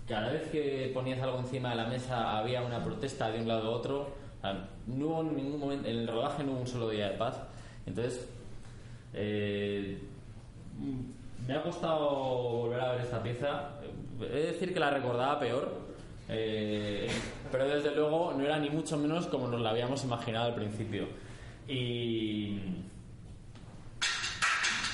cada vez que ponías algo encima de la mesa había una protesta de un lado a otro. No hubo ningún momento, en el rodaje no hubo un solo día de paz. Entonces, eh, me ha costado volver a ver esta pieza. He de decir que la recordaba peor, eh, pero desde luego no era ni mucho menos como nos la habíamos imaginado al principio. Y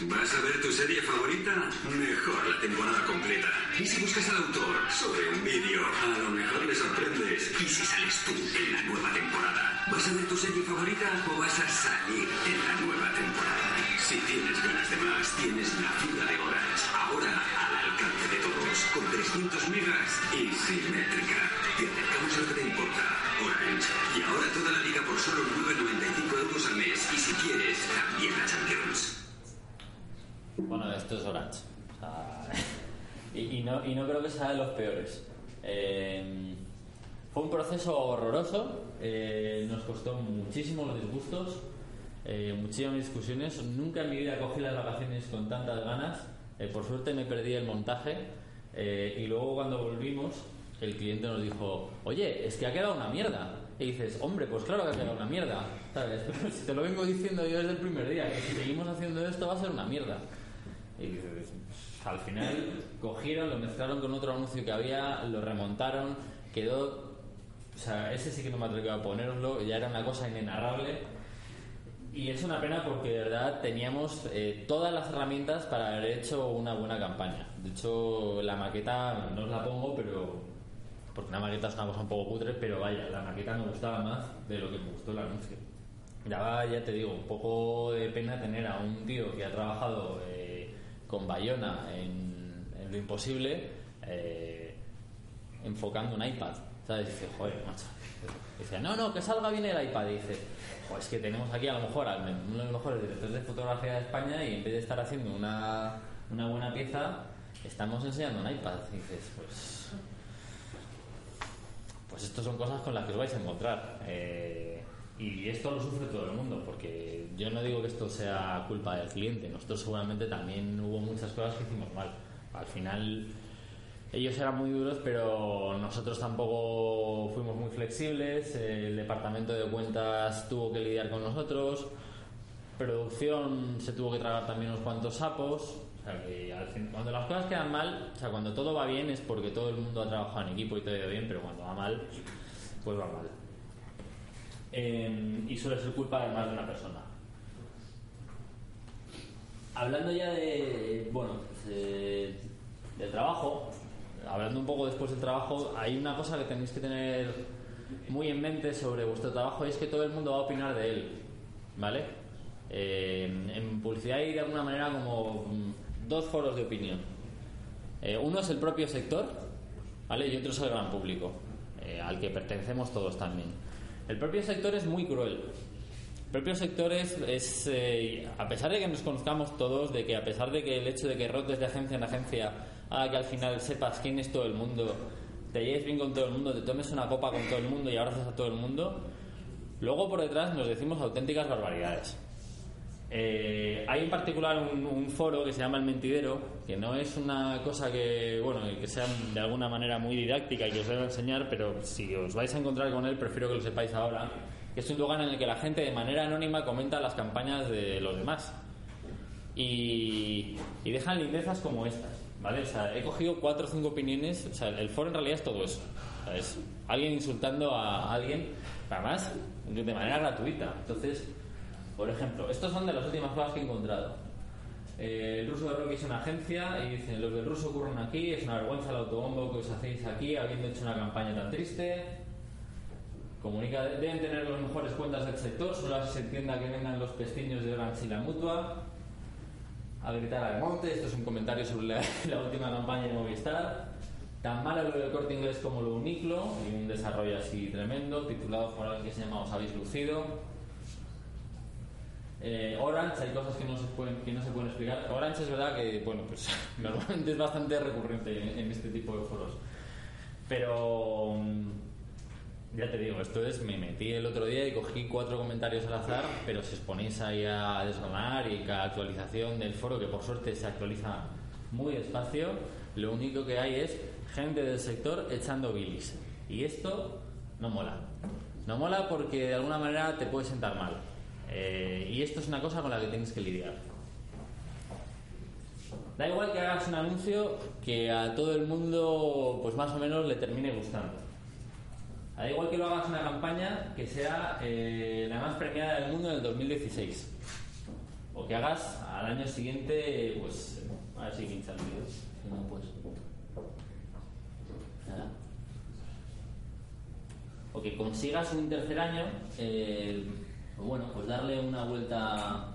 ¿Vas a ver tu serie favorita? Mejor la temporada completa. ¿Y si buscas al autor sobre un vídeo? A lo mejor le sorprendes. ¿Y si sales tú en la nueva temporada? ¿Vas a ver tu serie favorita o vas a salir en la nueva temporada? Si tienes ganas de más, tienes la fibra de Orange. Ahora al alcance de todos. Con 300 megas y simétrica. Te acercamos lo que te importa. Orange. Y ahora toda la liga por solo 9,95 euros al mes. Y si quieres, también la Champions. Bueno, esto es Orange. O sea, y, y no, y no creo que sea de los peores. Eh, fue un proceso horroroso. eh, nos costó muchísimo los disgustos, eh, muchísimas discusiones. Nunca en mi vida cogí las vacaciones con tantas ganas. Eh, por suerte me perdí el montaje. Eh, y luego cuando volvimos, el cliente nos dijo, oye, es que ha quedado una mierda. Y dices, hombre, pues claro que ha quedado una mierda. ¿Sabes? si te lo vengo diciendo yo desde el primer día, que si seguimos haciendo esto va a ser una mierda. Y dices, al final cogieron, lo mezclaron con otro anuncio que había, lo remontaron, quedó. O sea, ese sí que no me atreví a ponerlo, ya era una cosa inenarrable. Y es una pena porque de verdad teníamos eh, todas las herramientas para haber hecho una buena campaña. De hecho, la maqueta no os la pongo, pero. Porque una maqueta es una cosa un poco cutre, pero vaya, la maqueta me gustaba más de lo que me gustó el anuncio. Daba, ya te digo, un poco de pena tener a un tío que ha trabajado eh, con Bayona en, en lo imposible eh, enfocando un iPad. ¿Sabes? Y dice, joder, macho. Dice, no, no, que salga bien el iPad. Y dice, joder, es que tenemos aquí a lo mejor a uno de los mejores directores de fotografía de España y en vez de estar haciendo una, una buena pieza, estamos enseñando un iPad. Y dices, pues. Pues esto son cosas con las que os vais a encontrar. Eh, y esto lo sufre todo el mundo, porque yo no digo que esto sea culpa del cliente. Nosotros seguramente también hubo muchas cosas que hicimos mal. Al final ellos eran muy duros, pero nosotros tampoco fuimos muy flexibles. El departamento de cuentas tuvo que lidiar con nosotros. Producción se tuvo que tragar también unos cuantos sapos. Cuando las cosas quedan mal, o sea, cuando todo va bien es porque todo el mundo ha trabajado en equipo y todo ha ido bien, pero cuando va mal, pues va mal. Eh, y suele ser culpa de más de una persona. Hablando ya de, bueno, pues, eh, del trabajo, hablando un poco después del trabajo, hay una cosa que tenéis que tener muy en mente sobre vuestro trabajo y es que todo el mundo va a opinar de él, ¿vale? Eh, en publicidad hay de alguna manera como mm, dos foros de opinión. Eh, uno es el propio sector, ¿vale? Y otro es el gran público, eh, al que pertenecemos todos también. El propio sector es muy cruel. El propio sector es, eh, a pesar de que nos conozcamos todos, de que a pesar de que el hecho de que rotes de agencia en agencia haga que al final sepas quién es todo el mundo, te lleves bien con todo el mundo, te tomes una copa con todo el mundo y abraces a todo el mundo, luego por detrás nos decimos auténticas barbaridades. Eh, hay en particular un, un foro que se llama El Mentidero, que no es una cosa que, bueno, que sea de alguna manera muy didáctica y que os deba enseñar, pero si os vais a encontrar con él, prefiero que lo sepáis ahora, que es un lugar en el que la gente de manera anónima comenta las campañas de los demás. Y, y dejan lindezas como estas, he cogido cuatro o cinco opiniones, el foro en realidad es todo eso. es alguien insultando a alguien, además, de manera gratuita. Entonces, por ejemplo, estos son de las últimas cosas que he encontrado. Eh, el ruso de Rocky es una agencia y dicen, los del ruso ocurren aquí, es una vergüenza el autobombo que os hacéis aquí habiendo hecho una campaña tan triste. Comunica, deben tener las mejores cuentas del sector, solo se entienda que vengan los pestiños de Orange y Mutua. A gritar a monte, esto es un comentario sobre la, última campaña de Movistar. Tan malo lo del corte inglés como lo uniclo, y un desarrollo así tremendo, titulado por que se llama Os habéis lucido. Eh, Orange, hay cosas que no, se pueden, que no se pueden explicar. Orange es verdad que, bueno, pues normalmente es bastante recurrente en, en este tipo de foros. Pero, mm, ya te digo, esto es, me metí el otro día y cogí cuatro comentarios al azar, pero si os ponéis ahí a desgranar y cada actualización del foro, que por suerte se actualiza muy despacio, lo único que hay es gente del sector echando bilis. Y esto no mola. No mola porque de alguna manera te puede sentar mal. Eh, y esto es una cosa con la que tienes que lidiar. Da igual que hagas un anuncio que a todo el mundo, pues más o menos, le termine gustando. Da igual que lo hagas una campaña que sea eh, la más premiada del mundo en el 2016. O que hagas al año siguiente, pues, a ver si pincha el vídeo. Si no, pues. O que consigas un tercer año, eh, pues bueno, pues darle una vuelta.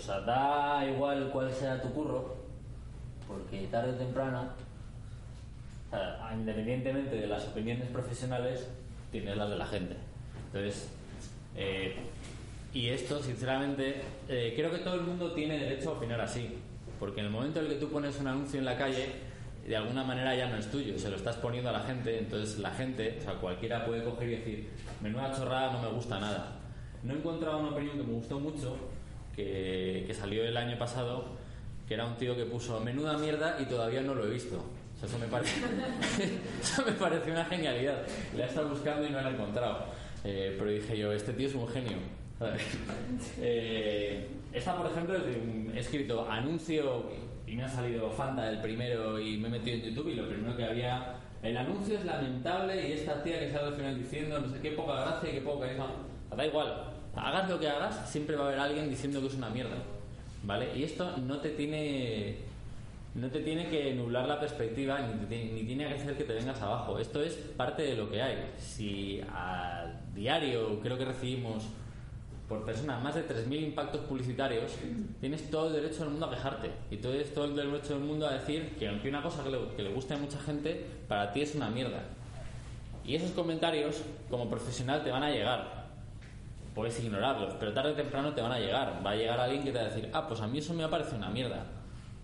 O sea, da igual cuál sea tu curro, porque tarde o temprano, o sea, independientemente de las opiniones profesionales, tienes las de la gente. Entonces, eh, y esto, sinceramente, eh, creo que todo el mundo tiene derecho a opinar así, porque en el momento en el que tú pones un anuncio en la calle, de alguna manera ya no es tuyo, se lo estás poniendo a la gente, entonces la gente, o sea, cualquiera puede coger y decir, menuda chorrada, no me gusta nada. No he encontrado una opinión que me gustó mucho, que, que salió el año pasado, que era un tío que puso menuda mierda y todavía no lo he visto. O sea, eso me parece, eso me pareció una genialidad. La he estado buscando y no la he encontrado. Eh, pero dije yo, este tío es un genio. Eh, esta, por ejemplo, he escrito anuncio y me ha salido Fanta el primero y me he metido en YouTube y lo primero que había... El anuncio es lamentable y esta tía que sale al final diciendo no sé qué poca gracia y qué poca... carisma". Da igual, hagas lo que hagas, siempre va a haber alguien diciendo que es una mierda. ¿Vale? Y esto no te tiene no te tiene que nublar la perspectiva ni, te- tiene que hacer que te vengas abajo. Esto es parte de lo que hay. Si a diario creo que recibimos por persona más de 3.000 impactos publicitarios, tienes todo el derecho del mundo a quejarte. Y tienes todo el derecho del mundo a decir que aunque una cosa que le, que le guste a mucha gente, para ti es una mierda. Y esos comentarios, como profesional, te van a llegar. Puedes ignorarlos, pero tarde o temprano te van a llegar. Va a llegar alguien que te va a decir, ah, pues a mí eso me parece una mierda.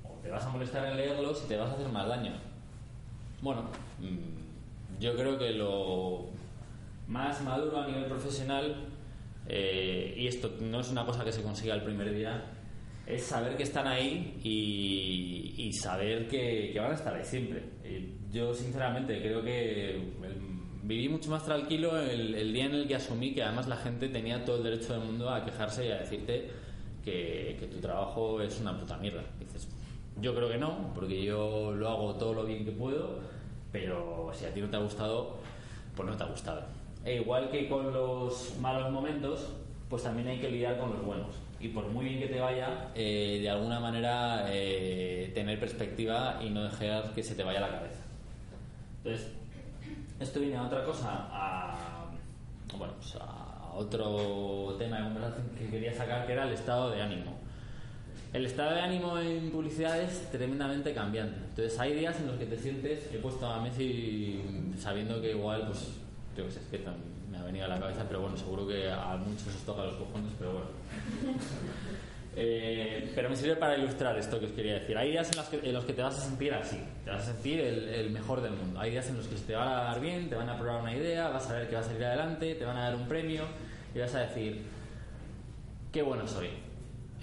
O te vas a molestar en leerlos y te vas a hacer más daño. Bueno, mm, yo creo que lo más maduro a nivel profesional, eh, y esto no es una cosa que se consiga el primer día, es saber que están ahí y, saber que, van a estar ahí siempre. Yo, sinceramente, creo que viví mucho más tranquilo el, el día en el que asumí que además la gente tenía todo el derecho del mundo a quejarse y a decirte que, que tu trabajo es una puta mierda. Dices, yo creo que no, porque yo lo hago todo lo bien que puedo, pero si a ti no te ha gustado, pues no te ha gustado. E igual que con los malos momentos, pues también hay que lidiar con los buenos. Y por muy bien que te vaya, eh, de alguna manera eh, tener perspectiva y no dejar que se te vaya la cabeza. Entonces, esto viene a otra cosa, a, bueno, pues a otro tema de conversación que quería sacar, que era el estado de ánimo. El estado de ánimo en publicidad es tremendamente cambiante. Entonces hay días en los que te sientes, he puesto a Messi sabiendo que igual, pues, qué sé, es que me ha venido a la cabeza, pero bueno, seguro que a muchos os toca los cojones, pero bueno. Eh, pero me sirve para ilustrar esto que os quería decir. Hay días en los que, en los que te vas a sentir así, te vas a sentir el, mejor del mundo. Hay días en los que te va a dar bien, te van a probar una idea, vas a ver que va a salir adelante, te van a dar un premio y vas a decir, qué bueno soy,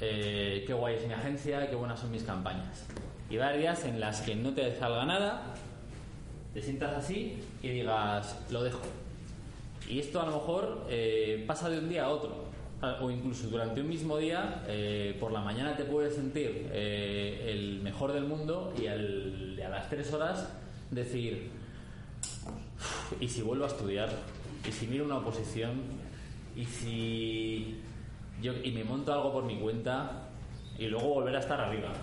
eh, qué guay es mi agencia, qué buenas son mis campañas. Y va a haber días en las que no te salga nada, te sientas así y digas, lo dejo. Y esto a lo mejor eh, pasa de un día a otro. Ah, O incluso durante un mismo día, eh, por la mañana te puedes sentir eh, el mejor del mundo y al- a las tres horas decir, "Uf, ¿y si vuelvo a estudiar? ¿Y si miro una oposición? ¿Y si yo y me monto algo por mi cuenta y luego volver a estar arriba?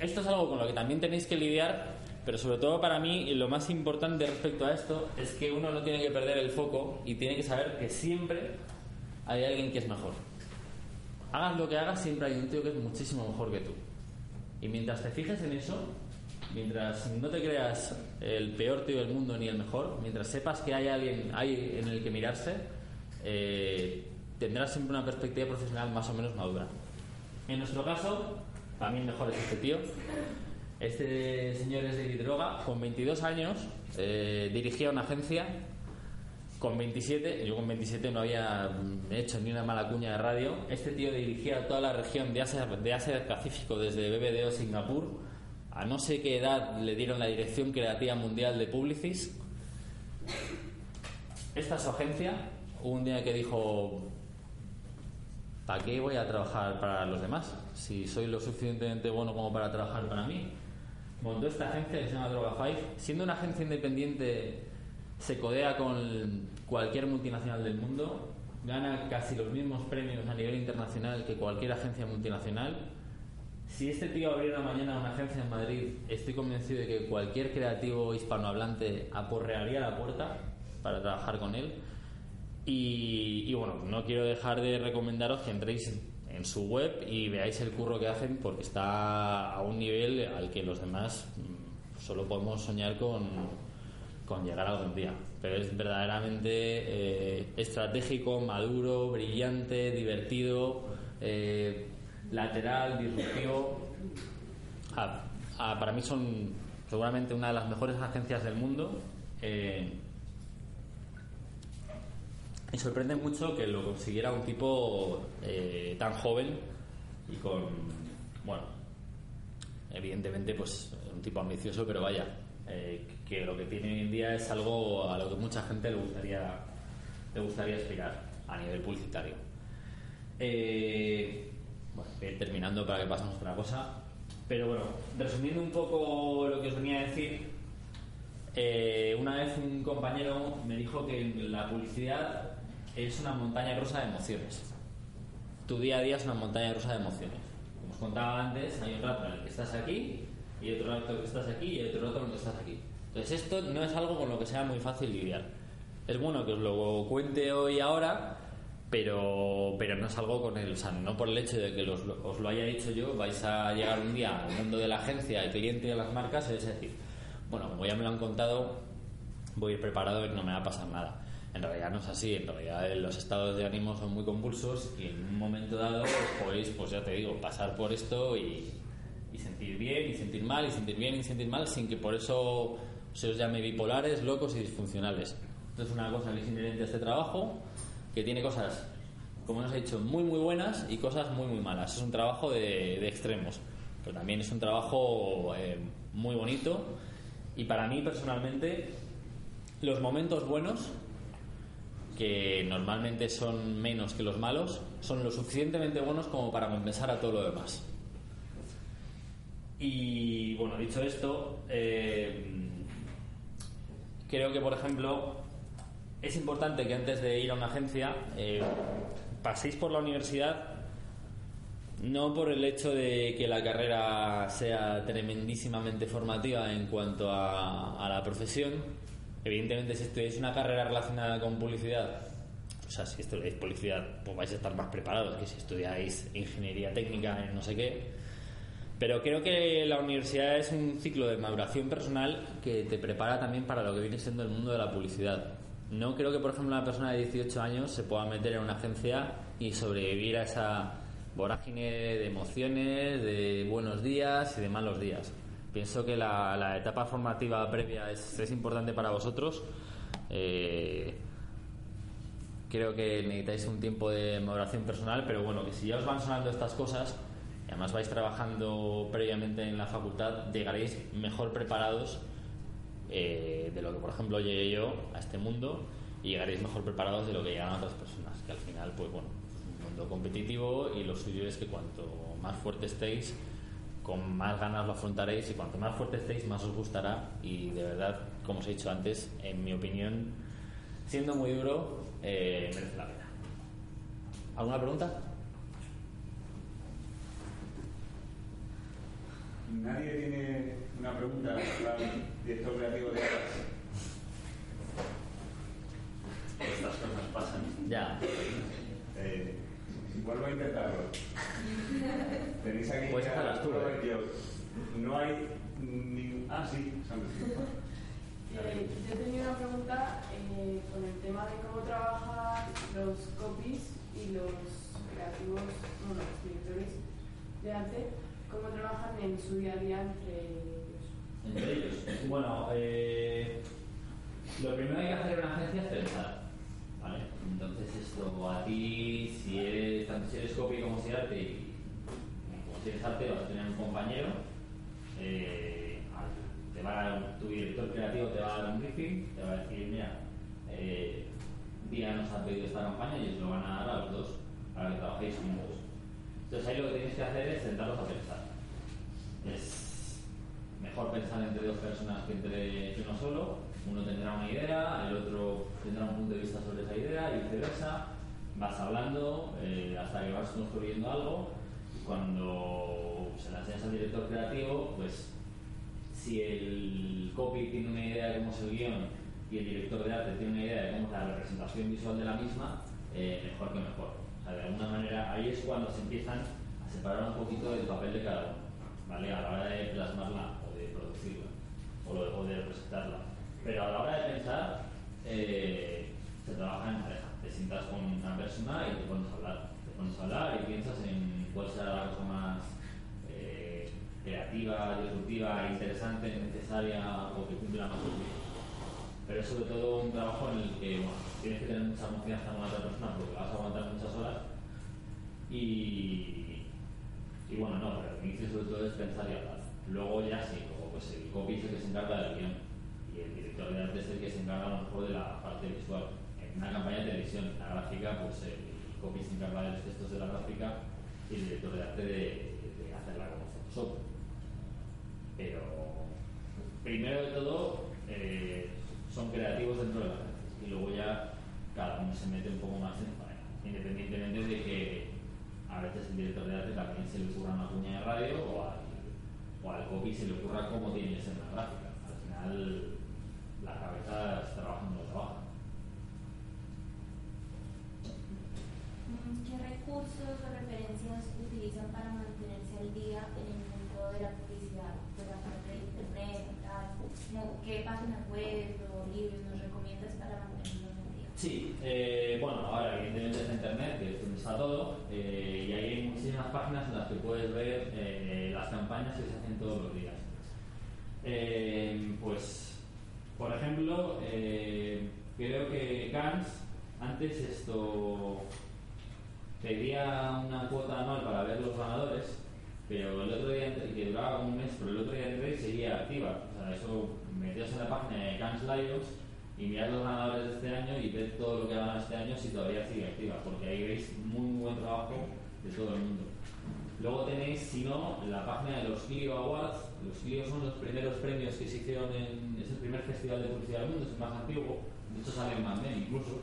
Esto es algo con lo que también tenéis que lidiar, pero sobre todo para mí lo más importante respecto a esto es que uno no tiene que perder el foco y tiene que saber que siempre hay alguien que es mejor. Hagas lo que hagas, siempre hay un tío que es muchísimo mejor que tú. Y mientras te fijes en eso, mientras no te creas el peor tío del mundo ni el mejor, mientras sepas que hay alguien hay en el que mirarse, eh, tendrás siempre una perspectiva profesional más o menos madura. En nuestro caso, para mí mejor es este tío. Este señor es de droga, con 22 años, eh, dirigía una agencia. Con 27, yo con 27 no había hecho ni una mala cuña de radio. Este tío dirigía toda la región de Asia, de Asia Pacífico, desde BBDO Singapur. A no sé qué edad le dieron la dirección creativa mundial de Publicis. Esta es su agencia. Un día que dijo, ¿para qué voy a trabajar para los demás? Si soy lo suficientemente bueno como para trabajar para mí. Montó esta agencia que se llama Droga 5. Siendo una agencia independiente, se codea con cualquier multinacional del mundo, gana casi los mismos premios a nivel internacional que cualquier agencia multinacional. Si este tío abriera mañana una agencia en Madrid, estoy convencido de que cualquier creativo hispanohablante aporrearía la puerta para trabajar con él. Y, y bueno, no quiero dejar de recomendaros que entréis en su web y veáis el curro que hacen porque está a un nivel al que los demás mm, solo podemos soñar con, con llegar algún día. Pero es verdaderamente eh, estratégico, maduro, brillante, divertido, eh, lateral, disruptivo. Para mí son seguramente una de las mejores agencias del mundo. Eh, me sorprende mucho que lo consiguiera un tipo tan joven y con, bueno, evidentemente pues un tipo ambicioso, pero vaya, eh, que lo que tiene hoy en día es algo a lo que mucha gente le gustaría, le gustaría aspirar a nivel publicitario. Eh, bueno, voy a ir terminando para que pasemos a otra cosa. Pero bueno, resumiendo un poco lo que os venía a decir, eh, una vez un compañero me dijo que la publicidad es una montaña rusa de emociones. Tu día a día es una montaña rusa de emociones. Como os contaba antes, hay un rato en el que estás aquí, y otro rato que estás aquí, y otro rato que estás aquí. Entonces esto no es algo con lo que sea muy fácil lidiar. Es bueno que os lo cuente hoy ahora, pero, pero no es algo con el, o sea, no por el hecho de que os lo haya dicho yo, vais a llegar un día al mundo de la agencia, el cliente y de las marcas, es decir, bueno, como ya me lo han contado, voy a ir preparado y no me va a pasar nada. En realidad no es así, en realidad eh, los estados de ánimo son muy convulsos y en un momento dado os podéis, pues ya te digo, pasar por esto y, y sentir bien, y sentir mal, y sentir bien, y sentir mal, sin que por eso se os llame bipolares, locos y disfuncionales. Esto es una cosa que es inherente a este trabajo, que tiene cosas, como os he dicho, muy muy buenas y cosas muy muy malas. Es un trabajo de, de extremos, pero también es un trabajo eh, muy bonito y para mí personalmente los momentos buenos que normalmente son menos que los malos, son lo suficientemente buenos como para compensar a todo lo demás. Y bueno, dicho esto, eh, creo que, por ejemplo, es importante que antes de ir a una agencia eh, paséis por la universidad, no por el hecho de que la carrera sea tremendísimamente formativa en cuanto a, la profesión. Evidentemente, si estudiáis una carrera relacionada con publicidad, o sea, si estudiáis publicidad, pues vais a estar más preparados que si estudiáis ingeniería técnica en no sé qué. Pero creo que la universidad es un ciclo de maduración personal que te prepara también para lo que viene siendo el mundo de la publicidad. No creo que, por ejemplo, una persona de 18 años se pueda meter en una agencia y sobrevivir a esa vorágine de emociones, de buenos días y de malos días. Pienso que la, etapa formativa previa es, es importante para vosotros. Eh, creo que necesitáis un tiempo de maduración personal, pero bueno, que si ya os van sonando estas cosas, además vais trabajando previamente en la facultad, llegaréis mejor preparados eh, de lo que, por ejemplo, llegué yo a este mundo y llegaréis mejor preparados de lo que llegan otras personas, que al final, pues bueno, es un mundo competitivo y lo suyo es que cuanto más fuerte estéis, con más ganas lo afrontaréis y cuanto más fuerte estéis, más os gustará y de verdad, como os he dicho antes, en mi opinión, siendo muy duro, eh, merece la pena. ¿Alguna pregunta? Nadie tiene una pregunta para el director creativo de Aras. Estas cosas pasan. Ya. Eh, vuelvo a intentarlo. Tenéis aquí Puedes a hacerlas tú, ¿eh? No hay ningún. Ah, sí. Eh, yo tenía una pregunta eh, con el tema de cómo trabajan los copies y los creativos, bueno, los directores de arte, cómo trabajan en su día a día entre ellos. Entre ellos. Bueno, eh, lo primero que hay que hacer en una agencia es pensar. Entonces, esto a ti, si eres, tanto si eres copy como si arte, y como si eres arte, vas a tener un compañero. eh, te va tu director creativo te va a dar un briefing, te va a decir, mira, eh, Día nos ha pedido esta campaña y os lo van a dar a los dos para que trabajéis juntos. Entonces ahí lo que tienes que hacer es sentarlos a pensar. Es mejor pensar entre dos personas que entre uno solo. Uno tendrá una idea, el otro tendrá un punto de vista sobre esa idea y viceversa. Vas hablando eh, hasta que vas construyendo algo. Y cuando se la enseñas al director creativo, pues si el copy tiene una idea de cómo es el y el director de arte tiene una idea de cómo es la representación visual de la misma, eh, mejor que mejor. De alguna manera ahí es cuando se empiezan a separar un poquito del papel de cada uno, ¿vale? A la hora de plasmarla o de producirla o, lo- o de representarla. Pero a la hora de pensar, eh, se trabaja en pareja. Te sientas con una persona y te pones a hablar. Te pones a hablar y piensas en cuál será la cosa más eh, creativa, disruptiva, interesante, necesaria o que cumpla más objetivos. Pero es sobre todo un trabajo en el que tienes que tener mucha confianza en la otra persona porque vas a aguantar muchas horas y, y bueno, no, pero el inicio sobre todo es pensar y hablar. Luego ya sí, luego pues el copy es el que se encarga del guion y el director de arte es el que se encarga a lo mejor de la parte visual. En una campaña de televisión, la gráfica, pues el copy se encarga de los textos de la gráfica y el director de arte de, de hacerla como Photoshop. Pero primero de todo eh, son creativos dentro de la agencia y luego ya cada uno se mete un poco más en faena, independientemente de que a veces el director de arte también se le ocurra una cuña de radio o al, o al copy se le ocurra cómo tiene que ser una gráfica. Al final la cabeza trabaja como trabaja. ¿qué recursos o referencias utilizan para mantenerse al día en el mundo de la publicidad, de la parte de internet y tal? Como, ¿Qué páginas web o libros nos recomiendas para mantenernos al día? Sí, eh, bueno, ahora evidentemente está internet, que es donde está todo, eh, y ahí hay muchísimas páginas en las que puedes ver eh, las campañas que se hacen todos los días. Eh, pues, por ejemplo, eh, creo que Cannes antes esto pedía una cuota anual para ver los ganadores, pero el otro día, que duraba un mes, pero el otro día entré y seguía activa. O sea, eso metías en la página de Cannes Lions y mirad los ganadores de este año y ved todo lo que ganan este año si todavía sigue activa, porque ahí veis muy buen trabajo de todo el mundo. Luego tenéis, si no, la página de los Clio Awards. Los Clio son los primeros premios que se hicieron en. Es el primer festival de publicidad del mundo, es el más antiguo. De hecho, sale en Mad Men incluso.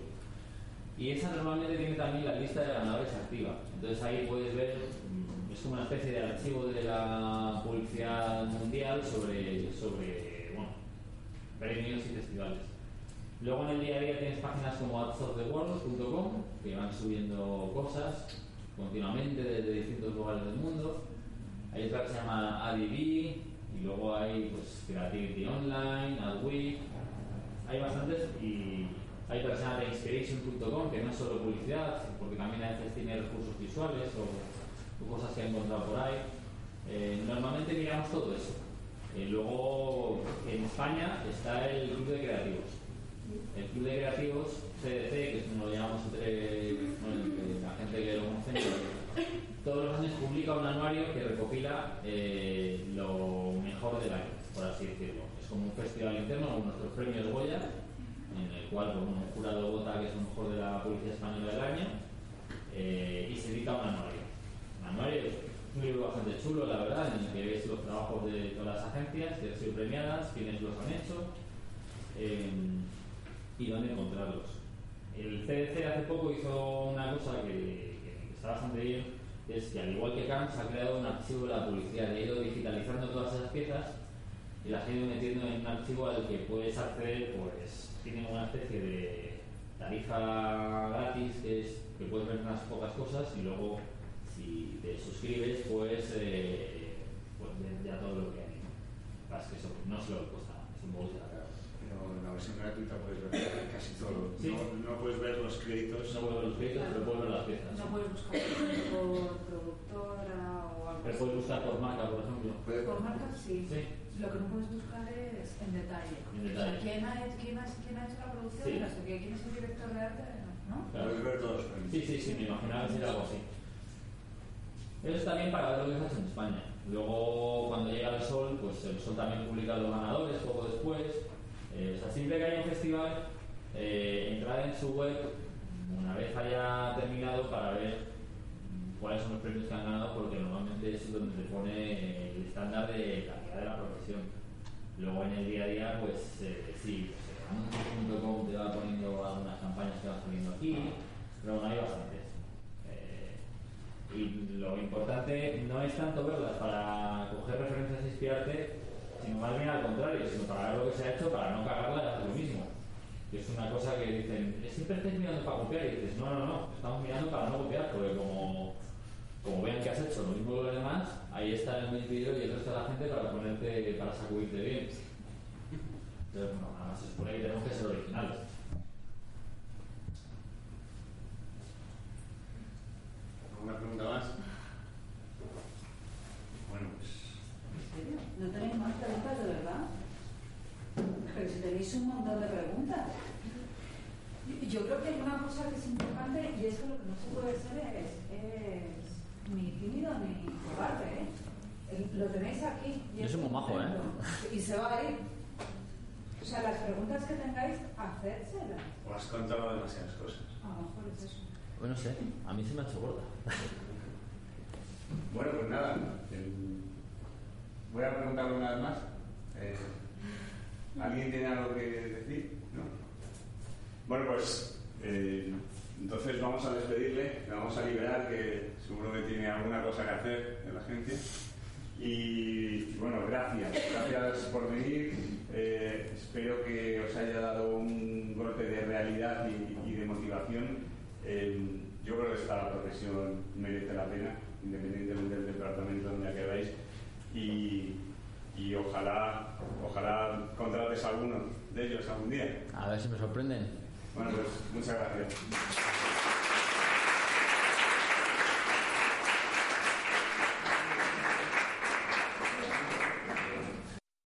Y esa normalmente tiene también la lista de ganadores activa. Entonces ahí puedes ver, mm, es como una especie de archivo de la publicidad mundial sobre, sobre bueno, premios y festivales. Luego en el día a día tienes páginas como adsoftheworld.com que van subiendo cosas continuamente desde distintos lugares del mundo. Hay otra que se llama ADB y luego hay pues, Creativity Online, AdWeek. Hay bastantes y hay otra que se llama inspiration.com que no es solo publicidad, porque también a veces tiene recursos visuales o, o cosas que he encontrado por ahí. Eh, normalmente miramos todo eso. Eh, luego en España está el Club de Creativos. El Club de Creativos, CDC, que es como lo llamamos entre bueno, que lo conoce, todos los años publica un anuario que recopila eh, lo mejor del año, por así decirlo. Es como un festival interno, como nuestros premios Goya, en el cual pues, un jurado vota que es lo mejor de la publicidad española del año eh, y se edita un anuario. Un anuario es un libro bastante chulo, la verdad, en el que veis los trabajos de todas las agencias que han sido premiadas, quiénes los han hecho eh, y dónde encontrarlos. El CDC hace poco hizo una cosa que, que está bastante bien, es que al igual que Cannes ha creado un archivo de la publicidad, ha ido digitalizando todas esas piezas y las ha ido metiendo en un archivo al que puedes acceder, pues tiene una especie de tarifa gratis que es que puedes ver unas pocas cosas y luego si te suscribes pues, eh, pues ya todo lo que hay. Pasa que eso no se lo cuesta, es un bolso en la versión gratuita puedes ver casi todo. Sí. No, no puedes ver los créditos. No puedes ver los créditos, pero puedes ver las piezas. No puedes buscar por productora o algo Pero puedes buscar por marca, por ejemplo. Por marca sí. Sí. Lo que no puedes buscar es en detalle. En O sea, ¿quién ha, hecho- quién, ha, quién ha hecho la producción? Sí. No sé qué, ¿Quién es el director de arte? ¿No? Claro. Puedes ver todos los premios. Sí, sí, sí, me imaginaba que sería algo así. Eso está bien para ver lo que se hace en España. Luego, cuando llega el Sol, pues el Sol también publica los ganadores poco después. Eh, o sea, siempre que haya un festival, eh, en su web una vez haya terminado para ver cuáles son los premios que han ganado, porque normalmente es donde te pone el estándar de calidad de la profesión. Luego en el día a día, pues eh, sí, pues, te va poniendo algunas campañas que van saliendo aquí, pero bueno, hay bastantes. Eh, y lo importante no es tanto verlas para coger referencias e inspirarte, sino más bien al contrario, sino para ver lo que se ha hecho para no cagarla y hacer lo mismo. Que es una cosa que dicen, siempre estáis mirando para copiar y dices, no, no, no, estamos mirando para no copiar, porque como, como vean que has hecho lo mismo que los demás, ahí está el medio y el resto de la gente para ponerte, para sacudirte bien. Entonces, bueno, además se supone que tenemos que ser originales. ¿Alguna pregunta más? Bueno, pues. ¿En serio? ¿No tenéis más preguntas de verdad? Pero si tenéis un montón de preguntas. Y- Yo creo que hay una cosa que es importante y es que lo que no se puede ser es, es ni tímido ni cobarde. ¿eh? El- Lo tenéis aquí. y Yo es soy muy majo, ¿eh? estupendo. Y se va a ir. O sea, las preguntas que tengáis, hacérselas. O has contado demasiadas cosas. A lo mejor es eso. Bueno, no sé, a mí se me ha hecho gorda. Bueno, pues nada. el- Voy a preguntarle una vez más. Eh, ¿Alguien tiene algo que decir? ¿No? Bueno, pues eh, entonces vamos a despedirle, le vamos a liberar, que seguro que tiene alguna cosa que hacer en la agencia. Y bueno, gracias, gracias por venir. Eh, espero que os haya dado un golpe de realidad y de motivación. Eh, yo creo que esta profesión merece la pena, independientemente del departamento donde acabáis. Y, y ojalá, ojalá contrates a alguno de ellos algún día. A ver si me sorprenden. Bueno, pues muchas gracias.